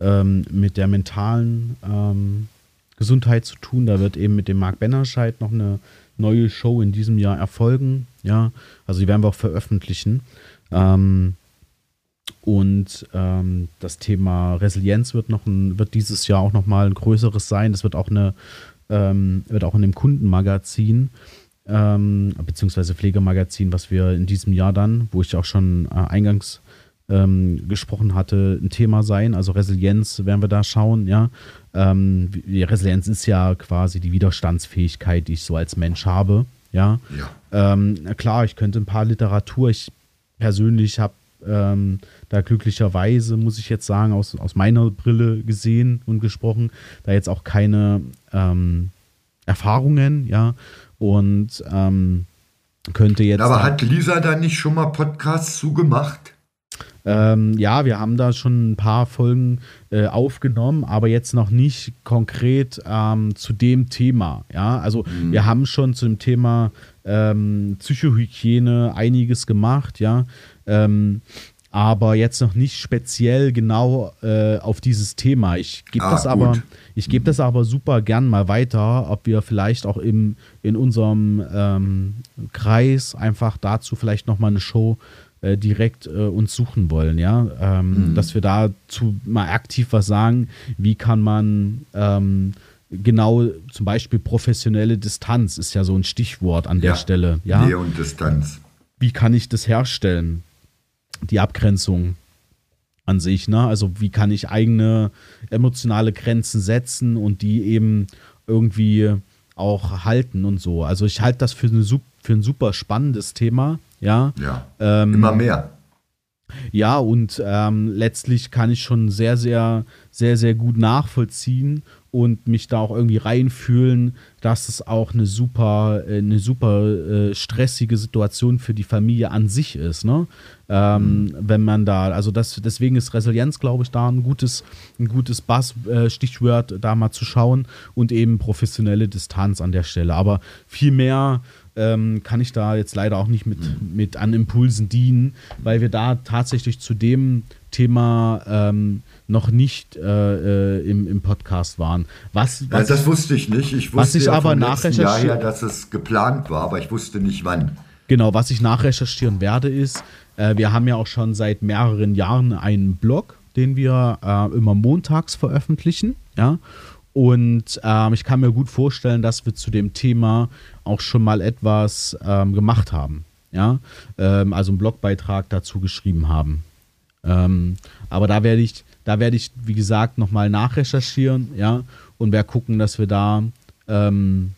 Speaker 2: ähm, mit der mentalen ähm, Gesundheit zu tun. Da wird eben mit dem Marc Bennerscheid noch eine neue Show in diesem Jahr erfolgen. Ja, also die werden wir auch veröffentlichen. Ähm, und ähm, das Thema Resilienz wird noch ein, wird dieses Jahr auch noch mal ein größeres sein. Das wird auch eine wird auch in dem Kundenmagazin ähm, beziehungsweise Pflegemagazin, was wir in diesem Jahr dann, wo ich auch schon äh, eingangs ähm, gesprochen hatte, ein Thema sein. Also Resilienz werden wir da schauen, ja. Ähm, Resilienz ist ja quasi die Widerstandsfähigkeit, die ich so als Mensch habe, ja. ja. Ähm, klar, ich könnte ein paar Literatur, ich persönlich habe ähm, da glücklicherweise, muss ich jetzt sagen, aus, aus meiner Brille gesehen und gesprochen, da jetzt auch keine ähm, Erfahrungen, ja. Und ähm, könnte jetzt.
Speaker 3: Aber hat Lisa da nicht schon mal Podcasts zugemacht?
Speaker 2: Ähm, ja, wir haben da schon ein paar Folgen äh, aufgenommen, aber jetzt noch nicht konkret ähm, zu dem Thema. Ja, also mhm. wir haben schon zu dem Thema ähm, Psychohygiene einiges gemacht, ja. Aber jetzt noch nicht speziell genau äh, auf dieses Thema. Ich gebe ah, das aber, ich gebe mhm. das aber super gern mal weiter, ob wir vielleicht auch im, in unserem ähm, Kreis einfach dazu vielleicht nochmal eine Show äh, direkt äh, uns suchen wollen, ja. Ähm, mhm. Dass wir dazu mal aktiv was sagen, wie kann man ähm, genau zum Beispiel professionelle Distanz ist ja so ein Stichwort an der ja. Stelle. Ja?
Speaker 3: Nähe und Distanz.
Speaker 2: Wie kann ich das herstellen? Die Abgrenzung an sich, ne? Also wie kann ich eigene emotionale Grenzen setzen und die eben irgendwie auch halten und so. Also ich halte das für, eine, für ein super spannendes Thema. Ja,
Speaker 3: ja. Ähm, immer mehr.
Speaker 2: Ja, und ähm, letztlich kann ich schon sehr, sehr, sehr, sehr gut nachvollziehen und mich da auch irgendwie reinfühlen, dass es auch eine super, äh, eine super äh, stressige Situation für die Familie an sich ist, ne? Ähm, mhm. Wenn man da, also das, deswegen ist Resilienz, glaube ich, da ein gutes, ein gutes Bass, äh, Stichwort, da mal zu schauen und eben professionelle Distanz an der Stelle. Aber viel mehr ähm, kann ich da jetzt leider auch nicht mit, mhm. mit an Impulsen dienen, weil wir da tatsächlich zu dem Thema ähm, noch nicht äh, äh, im, im Podcast waren. Was,
Speaker 3: was ja, das wusste ich nicht. Ich wusste
Speaker 2: was ich ja aber nachrecherchiert
Speaker 3: ja, dass es geplant war, aber ich wusste nicht wann.
Speaker 2: Genau, was ich nachrecherchieren werde, ist, äh, wir haben ja auch schon seit mehreren Jahren einen Blog, den wir äh, immer montags veröffentlichen. Ja. Und ähm, ich kann mir gut vorstellen, dass wir zu dem Thema auch schon mal etwas ähm, gemacht haben. Ja, ähm, also einen Blogbeitrag dazu geschrieben haben. Ähm, aber da werde ich, da werde ich, wie gesagt, nochmal nachrecherchieren, ja, und werde gucken, dass wir da, ähm,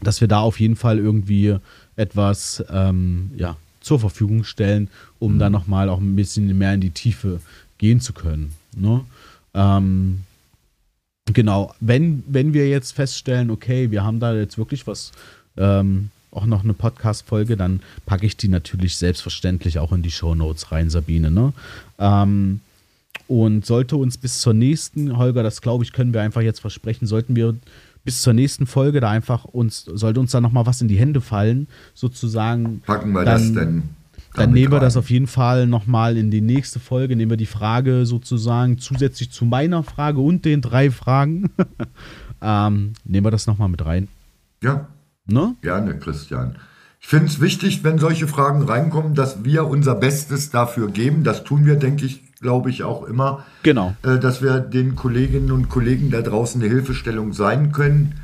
Speaker 2: dass wir da auf jeden Fall irgendwie etwas, ähm, ja, zur Verfügung stellen, um mhm. dann nochmal auch ein bisschen mehr in die Tiefe gehen zu können. Ne? Ähm, genau, wenn, wenn wir jetzt feststellen, okay, wir haben da jetzt wirklich was, ähm, auch noch eine Podcast-Folge, dann packe ich die natürlich selbstverständlich auch in die Show Notes rein, Sabine. Ne? Ähm, und sollte uns bis zur nächsten, Holger, das glaube ich, können wir einfach jetzt versprechen, sollten wir bis zur nächsten Folge da einfach uns, sollte uns da nochmal was in die Hände fallen, sozusagen.
Speaker 3: Packen wir dann, das denn?
Speaker 2: Dann nehmen wir das auf jeden Fall nochmal in die nächste Folge, nehmen wir die Frage sozusagen zusätzlich zu meiner Frage und den drei Fragen. ähm, nehmen wir das nochmal mit rein.
Speaker 3: Ja. Ne? Gerne, Christian. Ich finde es wichtig, wenn solche Fragen reinkommen, dass wir unser Bestes dafür geben. Das tun wir, denke ich, glaube ich, auch immer.
Speaker 2: Genau.
Speaker 3: Äh, dass wir den Kolleginnen und Kollegen da draußen eine Hilfestellung sein können.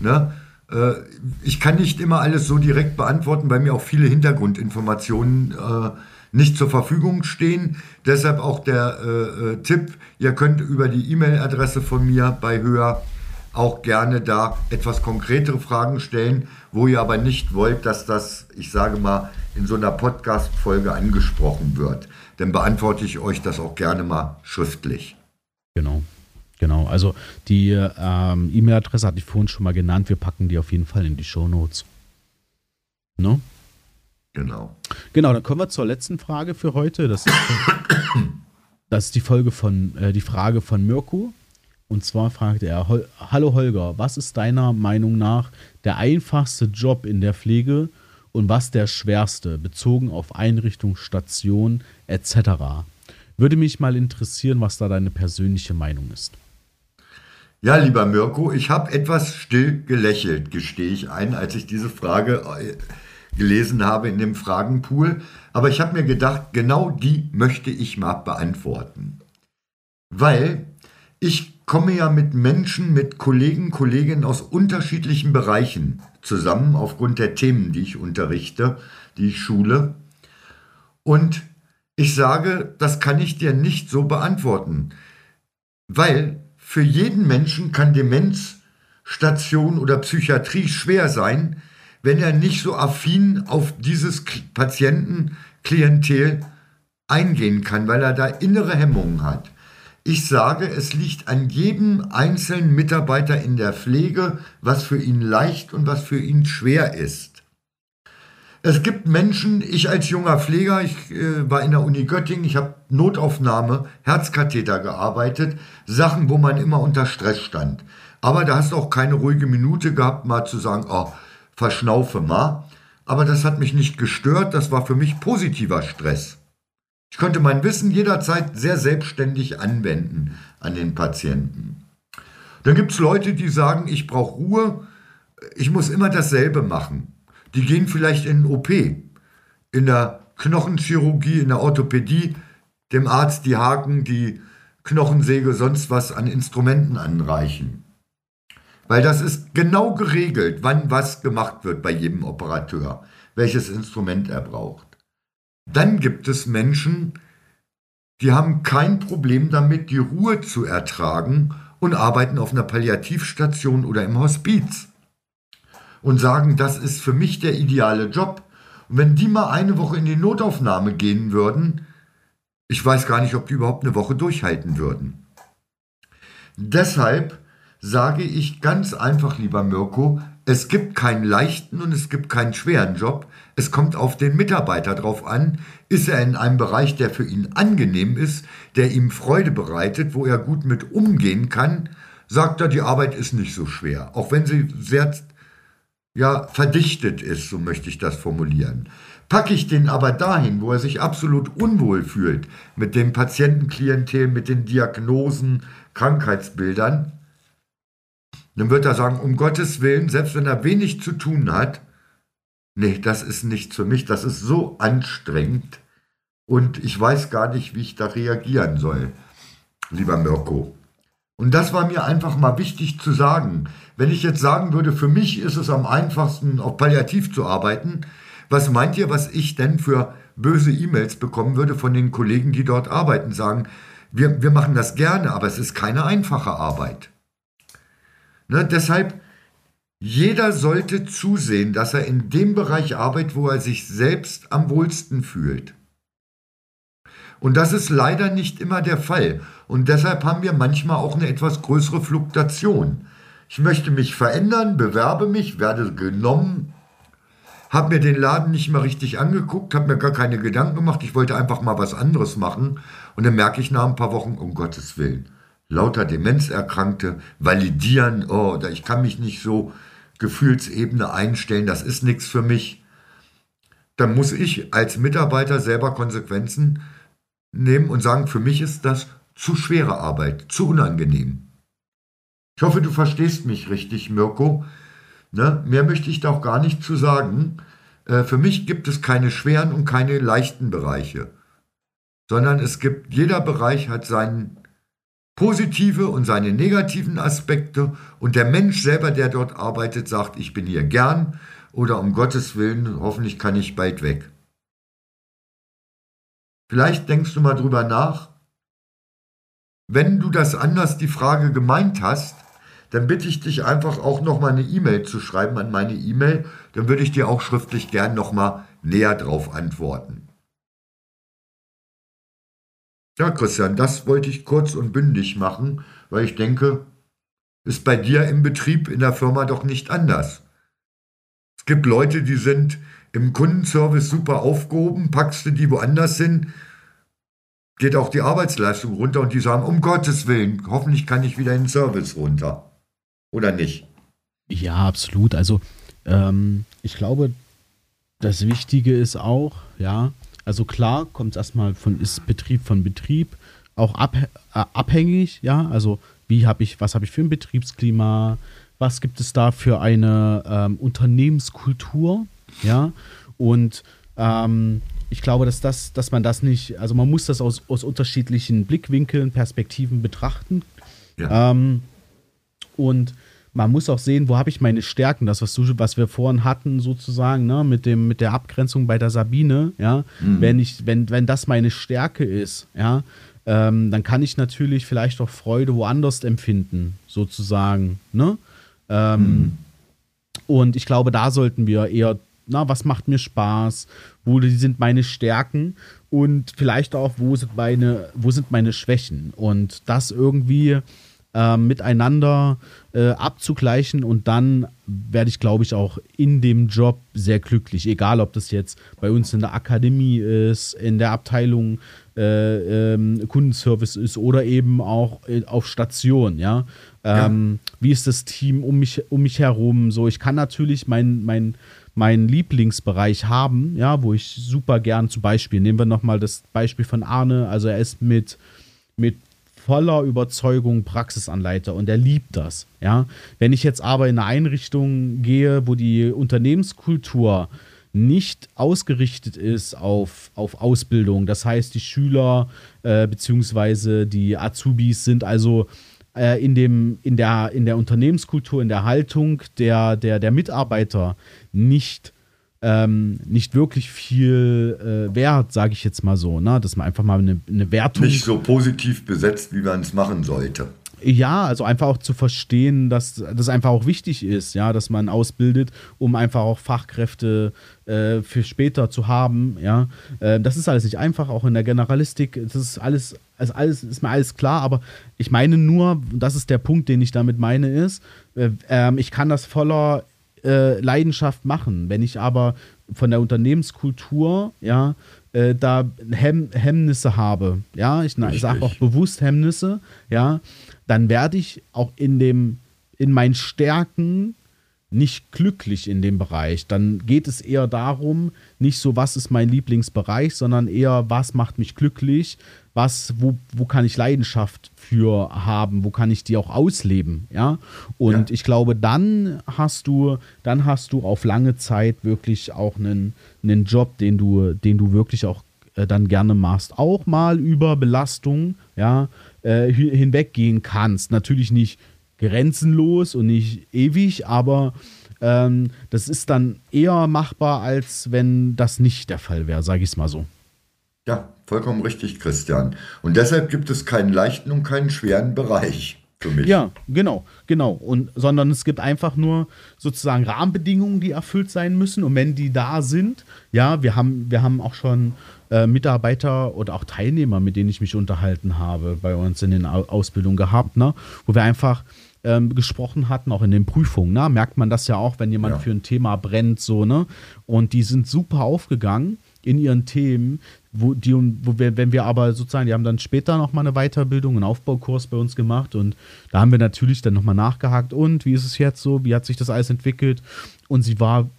Speaker 3: Ne? Äh, ich kann nicht immer alles so direkt beantworten, weil mir auch viele Hintergrundinformationen äh, nicht zur Verfügung stehen. Deshalb auch der äh, äh, Tipp, ihr könnt über die E-Mail-Adresse von mir bei Höher auch gerne da etwas konkretere Fragen stellen, wo ihr aber nicht wollt, dass das, ich sage mal, in so einer Podcast-Folge angesprochen wird. Dann beantworte ich euch das auch gerne mal schriftlich.
Speaker 2: Genau. Genau, also die ähm, E-Mail-Adresse hatte ich vorhin schon mal genannt. Wir packen die auf jeden Fall in die Show Notes. No?
Speaker 3: Genau.
Speaker 2: Genau, dann kommen wir zur letzten Frage für heute. Das ist, das ist die Folge von äh, die Frage von Mirko. Und zwar fragt er: Hallo Holger, was ist deiner Meinung nach der einfachste Job in der Pflege und was der schwerste, bezogen auf Einrichtung, Station etc.? Würde mich mal interessieren, was da deine persönliche Meinung ist.
Speaker 3: Ja, lieber Mirko, ich habe etwas still gelächelt, gestehe ich ein, als ich diese Frage äh, gelesen habe in dem Fragenpool. Aber ich habe mir gedacht, genau die möchte ich mal beantworten. Weil ich komme ja mit Menschen, mit Kollegen, Kolleginnen aus unterschiedlichen Bereichen zusammen, aufgrund der Themen, die ich unterrichte, die ich schule. Und Ich sage, das kann ich dir nicht so beantworten, weil für jeden Menschen kann Demenzstation oder Psychiatrie schwer sein, wenn er nicht so affin auf dieses Patientenklientel eingehen kann, weil er da innere Hemmungen hat. Ich sage, es liegt an jedem einzelnen Mitarbeiter in der Pflege, was für ihn leicht und was für ihn schwer ist. Es gibt Menschen, ich als junger Pfleger, ich äh, war in der Uni Göttingen, ich habe Notaufnahme, Herzkatheter gearbeitet, Sachen, wo man immer unter Stress stand. Aber da hast du auch keine ruhige Minute gehabt, mal zu sagen, oh, verschnaufe mal. Aber das hat mich nicht gestört, das war für mich positiver Stress. Ich konnte mein Wissen jederzeit sehr selbstständig anwenden an den Patienten. Dann gibt es Leute, die sagen, ich brauche Ruhe, ich muss immer dasselbe machen. Die gehen vielleicht in den OP, in der Knochenchirurgie, in der Orthopädie, dem Arzt die Haken, die Knochensäge, sonst was an Instrumenten anreichen. Weil das ist genau geregelt, wann was gemacht wird bei jedem Operateur, welches Instrument er braucht. Dann gibt es Menschen, die haben kein Problem damit, die Ruhe zu ertragen und arbeiten auf einer Palliativstation oder im Hospiz und sagen, das ist für mich der ideale Job. Und wenn die mal eine Woche in die Notaufnahme gehen würden, ich weiß gar nicht, ob die überhaupt eine Woche durchhalten würden. Deshalb sage ich ganz einfach, lieber Mirko, es gibt keinen leichten und es gibt keinen schweren Job. Es kommt auf den Mitarbeiter drauf an. Ist er in einem Bereich, der für ihn angenehm ist, der ihm Freude bereitet, wo er gut mit umgehen kann, sagt er, die Arbeit ist nicht so schwer. Auch wenn sie sehr ja, verdichtet ist, so möchte ich das formulieren. Packe ich den aber dahin, wo er sich absolut unwohl fühlt, mit dem Patientenklientel, mit den Diagnosen, Krankheitsbildern, dann wird er sagen, um Gottes Willen, selbst wenn er wenig zu tun hat, nee, das ist nicht für mich, das ist so anstrengend und ich weiß gar nicht, wie ich da reagieren soll, lieber Mirko. Und das war mir einfach mal wichtig zu sagen. Wenn ich jetzt sagen würde, für mich ist es am einfachsten, auf Palliativ zu arbeiten, was meint ihr, was ich denn für böse E-Mails bekommen würde von den Kollegen, die dort arbeiten, sagen, wir, wir machen das gerne, aber es ist keine einfache Arbeit. Ne, deshalb, jeder sollte zusehen, dass er in dem Bereich arbeitet, wo er sich selbst am wohlsten fühlt. Und das ist leider nicht immer der Fall. Und deshalb haben wir manchmal auch eine etwas größere Fluktuation. Ich möchte mich verändern, bewerbe mich, werde genommen, habe mir den Laden nicht mal richtig angeguckt, habe mir gar keine Gedanken gemacht, ich wollte einfach mal was anderes machen. Und dann merke ich nach ein paar Wochen, um Gottes Willen, lauter Demenzerkrankte validieren, oh, ich kann mich nicht so Gefühlsebene einstellen, das ist nichts für mich. Dann muss ich als Mitarbeiter selber Konsequenzen nehmen und sagen, für mich ist das zu schwere Arbeit, zu unangenehm. Ich hoffe, du verstehst mich richtig, Mirko. Ne? Mehr möchte ich da auch gar nicht zu sagen. Äh, für mich gibt es keine schweren und keine leichten Bereiche, sondern es gibt, jeder Bereich hat seinen positive und seine negativen Aspekte und der Mensch selber, der dort arbeitet, sagt, ich bin hier gern oder um Gottes Willen, hoffentlich kann ich bald weg. Vielleicht denkst du mal drüber nach. Wenn du das anders die Frage gemeint hast, dann bitte ich dich einfach auch nochmal eine E-Mail zu schreiben an meine E-Mail, dann würde ich dir auch schriftlich gern nochmal näher drauf antworten. Ja, Christian, das wollte ich kurz und bündig machen, weil ich denke, ist bei dir im Betrieb in der Firma doch nicht anders. Es gibt Leute, die sind im Kundenservice super aufgehoben, packst du die woanders hin, geht auch die Arbeitsleistung runter und die sagen, um Gottes Willen, hoffentlich kann ich wieder in den Service runter. Oder nicht?
Speaker 2: Ja, absolut. Also ähm, ich glaube, das Wichtige ist auch, ja, also klar kommt es erstmal von, ist Betrieb von Betrieb auch ab, äh, abhängig, ja, also wie habe ich, was habe ich für ein Betriebsklima, was gibt es da für eine ähm, Unternehmenskultur, ja, und ähm, ich glaube, dass das, dass man das nicht, also man muss das aus, aus unterschiedlichen Blickwinkeln, Perspektiven betrachten. Ja. Ähm, und man muss auch sehen, wo habe ich meine Stärken, das, was, du, was wir vorhin hatten, sozusagen, ne, mit, dem, mit der Abgrenzung bei der Sabine, ja, mhm. wenn ich, wenn, wenn das meine Stärke ist, ja, ähm, dann kann ich natürlich vielleicht auch Freude woanders empfinden, sozusagen, ne? Ähm, mhm. Und ich glaube, da sollten wir eher, na, was macht mir Spaß, wo sind meine Stärken und vielleicht auch, wo sind meine, wo sind meine Schwächen und das irgendwie äh, miteinander äh, abzugleichen und dann werde ich, glaube ich, auch in dem Job sehr glücklich. Egal, ob das jetzt bei uns in der Akademie ist, in der Abteilung äh, ähm, Kundenservice ist oder eben auch äh, auf Station, ja. Ähm, ja. Wie ist das Team um mich, um mich herum? So, ich kann natürlich mein, mein, meinen Lieblingsbereich haben, ja, wo ich super gern zum Beispiel, nehmen wir nochmal das Beispiel von Arne, also er ist mit, mit voller Überzeugung Praxisanleiter und er liebt das. Ja? Wenn ich jetzt aber in eine Einrichtung gehe, wo die Unternehmenskultur nicht ausgerichtet ist auf, auf Ausbildung, das heißt, die Schüler äh, bzw. die Azubis sind also äh, in, dem, in, der, in der Unternehmenskultur, in der Haltung der, der, der Mitarbeiter nicht ähm, nicht wirklich viel äh, wert, sage ich jetzt mal so, ne? dass man einfach mal eine, eine Wertung.
Speaker 3: Nicht so positiv besetzt, wie man es machen sollte.
Speaker 2: Ja, also einfach auch zu verstehen, dass das einfach auch wichtig ist, ja, dass man ausbildet, um einfach auch Fachkräfte äh, für später zu haben, ja. Äh, das ist alles nicht einfach, auch in der Generalistik, das ist alles, also alles ist mir alles klar, aber ich meine nur, das ist der Punkt, den ich damit meine, ist, äh, ähm, ich kann das voller äh, Leidenschaft machen. Wenn ich aber von der Unternehmenskultur, ja, äh, da Hemm Hemmnisse habe, ja, ich, ich sage auch bewusst Hemmnisse, ja, dann werde ich auch in dem, in meinen Stärken nicht glücklich in dem Bereich. Dann geht es eher darum, nicht so, was ist mein Lieblingsbereich, sondern eher, was macht mich glücklich, was, wo, wo kann ich Leidenschaft für haben, wo kann ich die auch ausleben, ja. Und ja. ich glaube, dann hast du, dann hast du auf lange Zeit wirklich auch einen, einen Job, den du, den du wirklich auch äh, dann gerne machst. Auch mal über Belastung, ja, äh, hinweggehen kannst. Natürlich nicht grenzenlos und nicht ewig, aber ähm, das ist dann eher machbar, als wenn das nicht der Fall wäre, sage ich es mal so.
Speaker 3: Ja, vollkommen richtig, Christian. Und deshalb gibt es keinen leichten und keinen schweren Bereich. Für mich.
Speaker 2: Ja, genau, genau. Und, sondern es gibt einfach nur sozusagen Rahmenbedingungen, die erfüllt sein müssen. Und wenn die da sind, ja, wir haben, wir haben auch schon äh, Mitarbeiter oder auch Teilnehmer, mit denen ich mich unterhalten habe, bei uns in den Ausbildungen gehabt, ne? wo wir einfach ähm, gesprochen hatten, auch in den Prüfungen, ne? merkt man das ja auch, wenn jemand ja. für ein Thema brennt, so, ne? Und die sind super aufgegangen in ihren Themen, wo die, wo wir, wenn wir aber sozusagen, die haben dann später nochmal eine Weiterbildung, einen Aufbaukurs bei uns gemacht und da haben wir natürlich dann nochmal nachgehakt und wie ist es jetzt so, wie hat sich das alles entwickelt und sie war,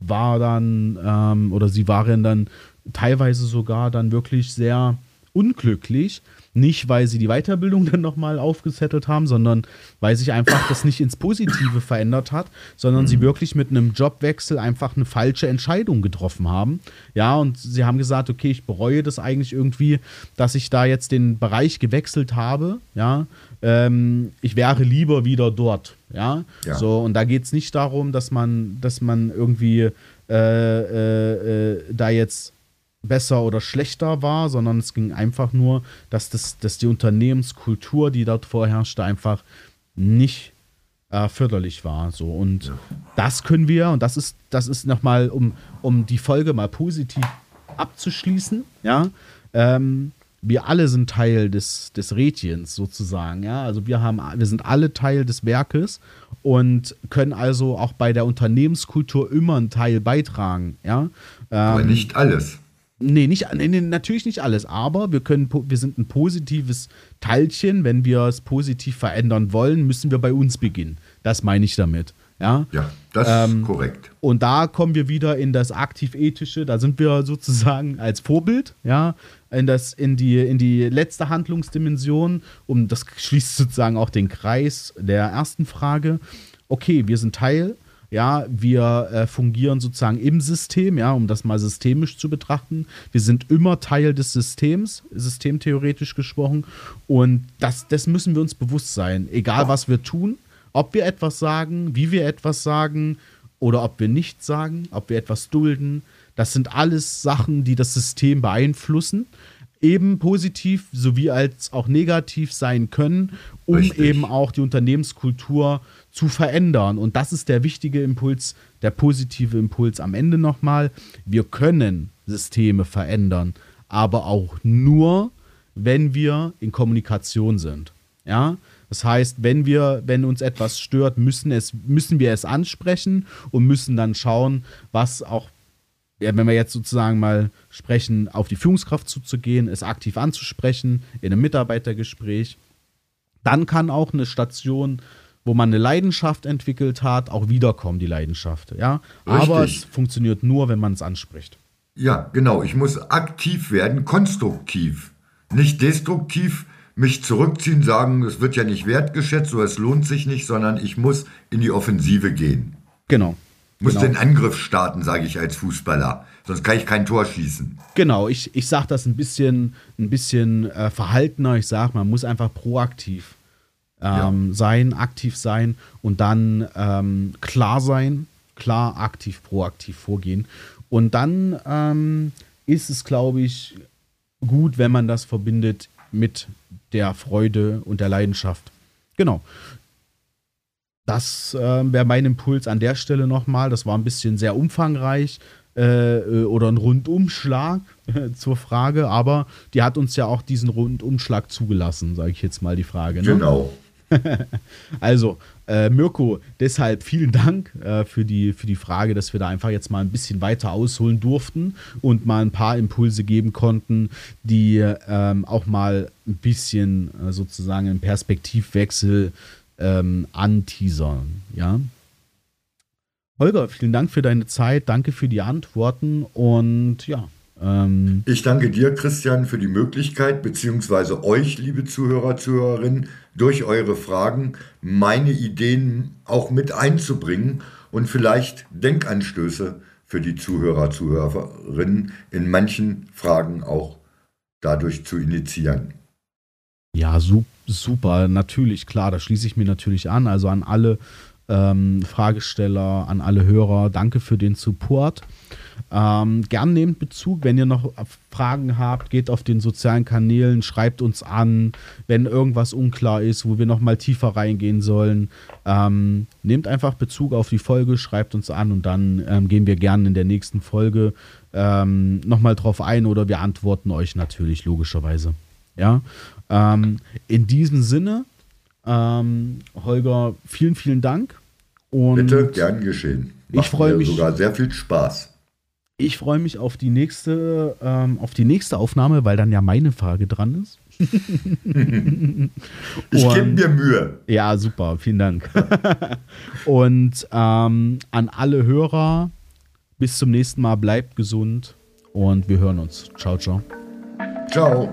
Speaker 2: war dann, ähm, oder sie waren dann teilweise sogar dann wirklich sehr unglücklich, nicht, weil sie die Weiterbildung dann nochmal aufgesettelt haben, sondern weil sich einfach das nicht ins Positive verändert hat, sondern sie wirklich mit einem Jobwechsel einfach eine falsche Entscheidung getroffen haben. Ja, und sie haben gesagt, okay, ich bereue das eigentlich irgendwie, dass ich da jetzt den Bereich gewechselt habe. Ja, ähm, ich wäre lieber wieder dort. Ja, ja. so, und da geht es nicht darum, dass man, dass man irgendwie äh, äh, äh, da jetzt besser oder schlechter war, sondern es ging einfach nur, dass, das, dass die Unternehmenskultur, die dort vorherrschte, einfach nicht äh, förderlich war. So. Und ja. das können wir, und das ist, das ist nochmal, um, um die Folge mal positiv abzuschließen, ja, ähm, wir alle sind Teil des, des Rädchens sozusagen, ja. Also wir haben, wir sind alle Teil des Werkes und können also auch bei der Unternehmenskultur immer einen Teil beitragen, ja.
Speaker 3: Ähm, Aber nicht alles.
Speaker 2: Nee, nicht, nee, natürlich nicht alles, aber wir können, wir sind ein positives Teilchen. Wenn wir es positiv verändern wollen, müssen wir bei uns beginnen. Das meine ich damit. Ja,
Speaker 3: ja das ähm, ist korrekt.
Speaker 2: Und da kommen wir wieder in das aktiv-ethische, da sind wir sozusagen als Vorbild, ja, in, das, in, die, in die letzte Handlungsdimension, um das schließt sozusagen auch den Kreis der ersten Frage. Okay, wir sind Teil ja, wir äh, fungieren sozusagen im System, ja, um das mal systemisch zu betrachten. Wir sind immer Teil des Systems, systemtheoretisch gesprochen. Und das, das müssen wir uns bewusst sein. Egal, was wir tun, ob wir etwas sagen, wie wir etwas sagen oder ob wir nichts sagen, ob wir etwas dulden. Das sind alles Sachen, die das System beeinflussen, eben positiv sowie als auch negativ sein können, um
Speaker 3: Richtig.
Speaker 2: eben auch die Unternehmenskultur zu verändern. Und das ist der wichtige Impuls, der positive Impuls am Ende nochmal. Wir können Systeme verändern, aber auch nur, wenn wir in Kommunikation sind. Ja, das heißt, wenn wir, wenn uns etwas stört, müssen, es, müssen wir es ansprechen und müssen dann schauen, was auch, ja, wenn wir jetzt sozusagen mal sprechen, auf die Führungskraft zuzugehen, es aktiv anzusprechen in einem Mitarbeitergespräch. Dann kann auch eine Station, wo man eine Leidenschaft entwickelt hat, auch wiederkommen, die Leidenschaft. Ja, aber es funktioniert nur, wenn man es anspricht.
Speaker 3: Ja, genau. Ich muss aktiv werden, konstruktiv. Nicht destruktiv mich zurückziehen, sagen, es wird ja nicht wertgeschätzt oder es lohnt sich nicht, sondern ich muss in die Offensive gehen.
Speaker 2: Genau.
Speaker 3: Muss
Speaker 2: genau.
Speaker 3: den Angriff starten, sage ich als Fußballer. Sonst kann ich kein Tor schießen.
Speaker 2: Genau, ich, ich sage das ein bisschen, ein bisschen äh, verhaltener. Ich sage, man muss einfach proaktiv ähm, sein, aktiv sein und dann ähm, klar sein, klar, aktiv, proaktiv vorgehen. Und dann ähm, ist es, glaube ich, gut, wenn man das verbindet mit der Freude und der Leidenschaft. Genau. Das äh, wäre mein Impuls an der Stelle nochmal. Das war ein bisschen sehr umfangreich äh, äh, oder ein Rundumschlag äh, zur Frage, aber die hat uns ja auch diesen Rundumschlag zugelassen, sage ich jetzt mal die Frage. Ne?
Speaker 3: Genau.
Speaker 2: Also, äh, Mirko, deshalb vielen Dank äh, für, die, für die Frage, dass wir da einfach jetzt mal ein bisschen weiter ausholen durften und mal ein paar Impulse geben konnten, die ähm, auch mal ein bisschen äh, sozusagen einen Perspektivwechsel ähm, anteasern. Ja. Holger, vielen Dank für deine Zeit, danke für die Antworten und ja. Ähm,
Speaker 3: Ich danke dir, Christian, für die Möglichkeit, beziehungsweise euch, liebe Zuhörer, Zuhörerinnen, durch eure Fragen meine Ideen auch mit einzubringen und vielleicht Denkanstöße für die Zuhörer, Zuhörerinnen in manchen Fragen auch dadurch zu initiieren.
Speaker 2: Ja, su super, natürlich, klar, da schließe ich mir natürlich an. Also an alle ähm, Fragesteller, an alle Hörer, danke für den Support. Ähm, gern nehmt Bezug, wenn ihr noch Fragen habt, geht auf den sozialen Kanälen, schreibt uns an, wenn irgendwas unklar ist, wo wir noch mal tiefer reingehen sollen. Ähm, nehmt einfach Bezug auf die Folge, schreibt uns an und dann ähm, gehen wir gerne in der nächsten Folge ähm, noch mal drauf ein oder wir antworten euch natürlich logischerweise. Ja, ähm, in diesem Sinne, ähm, Holger, vielen, vielen Dank. Und
Speaker 3: Bitte, gern geschehen.
Speaker 2: Ich
Speaker 3: Macht
Speaker 2: freue
Speaker 3: mir
Speaker 2: mich-
Speaker 3: sogar sehr viel Spaß.
Speaker 2: ich freue mich auf die nächste, ähm, auf die nächste Aufnahme, weil dann ja meine Frage dran ist.
Speaker 3: Ich gebe mir Mühe.
Speaker 2: Ja, super, vielen Dank. und ähm, an alle Hörer, bis zum nächsten Mal, bleibt gesund und wir hören uns. Ciao, ciao.
Speaker 3: Ciao.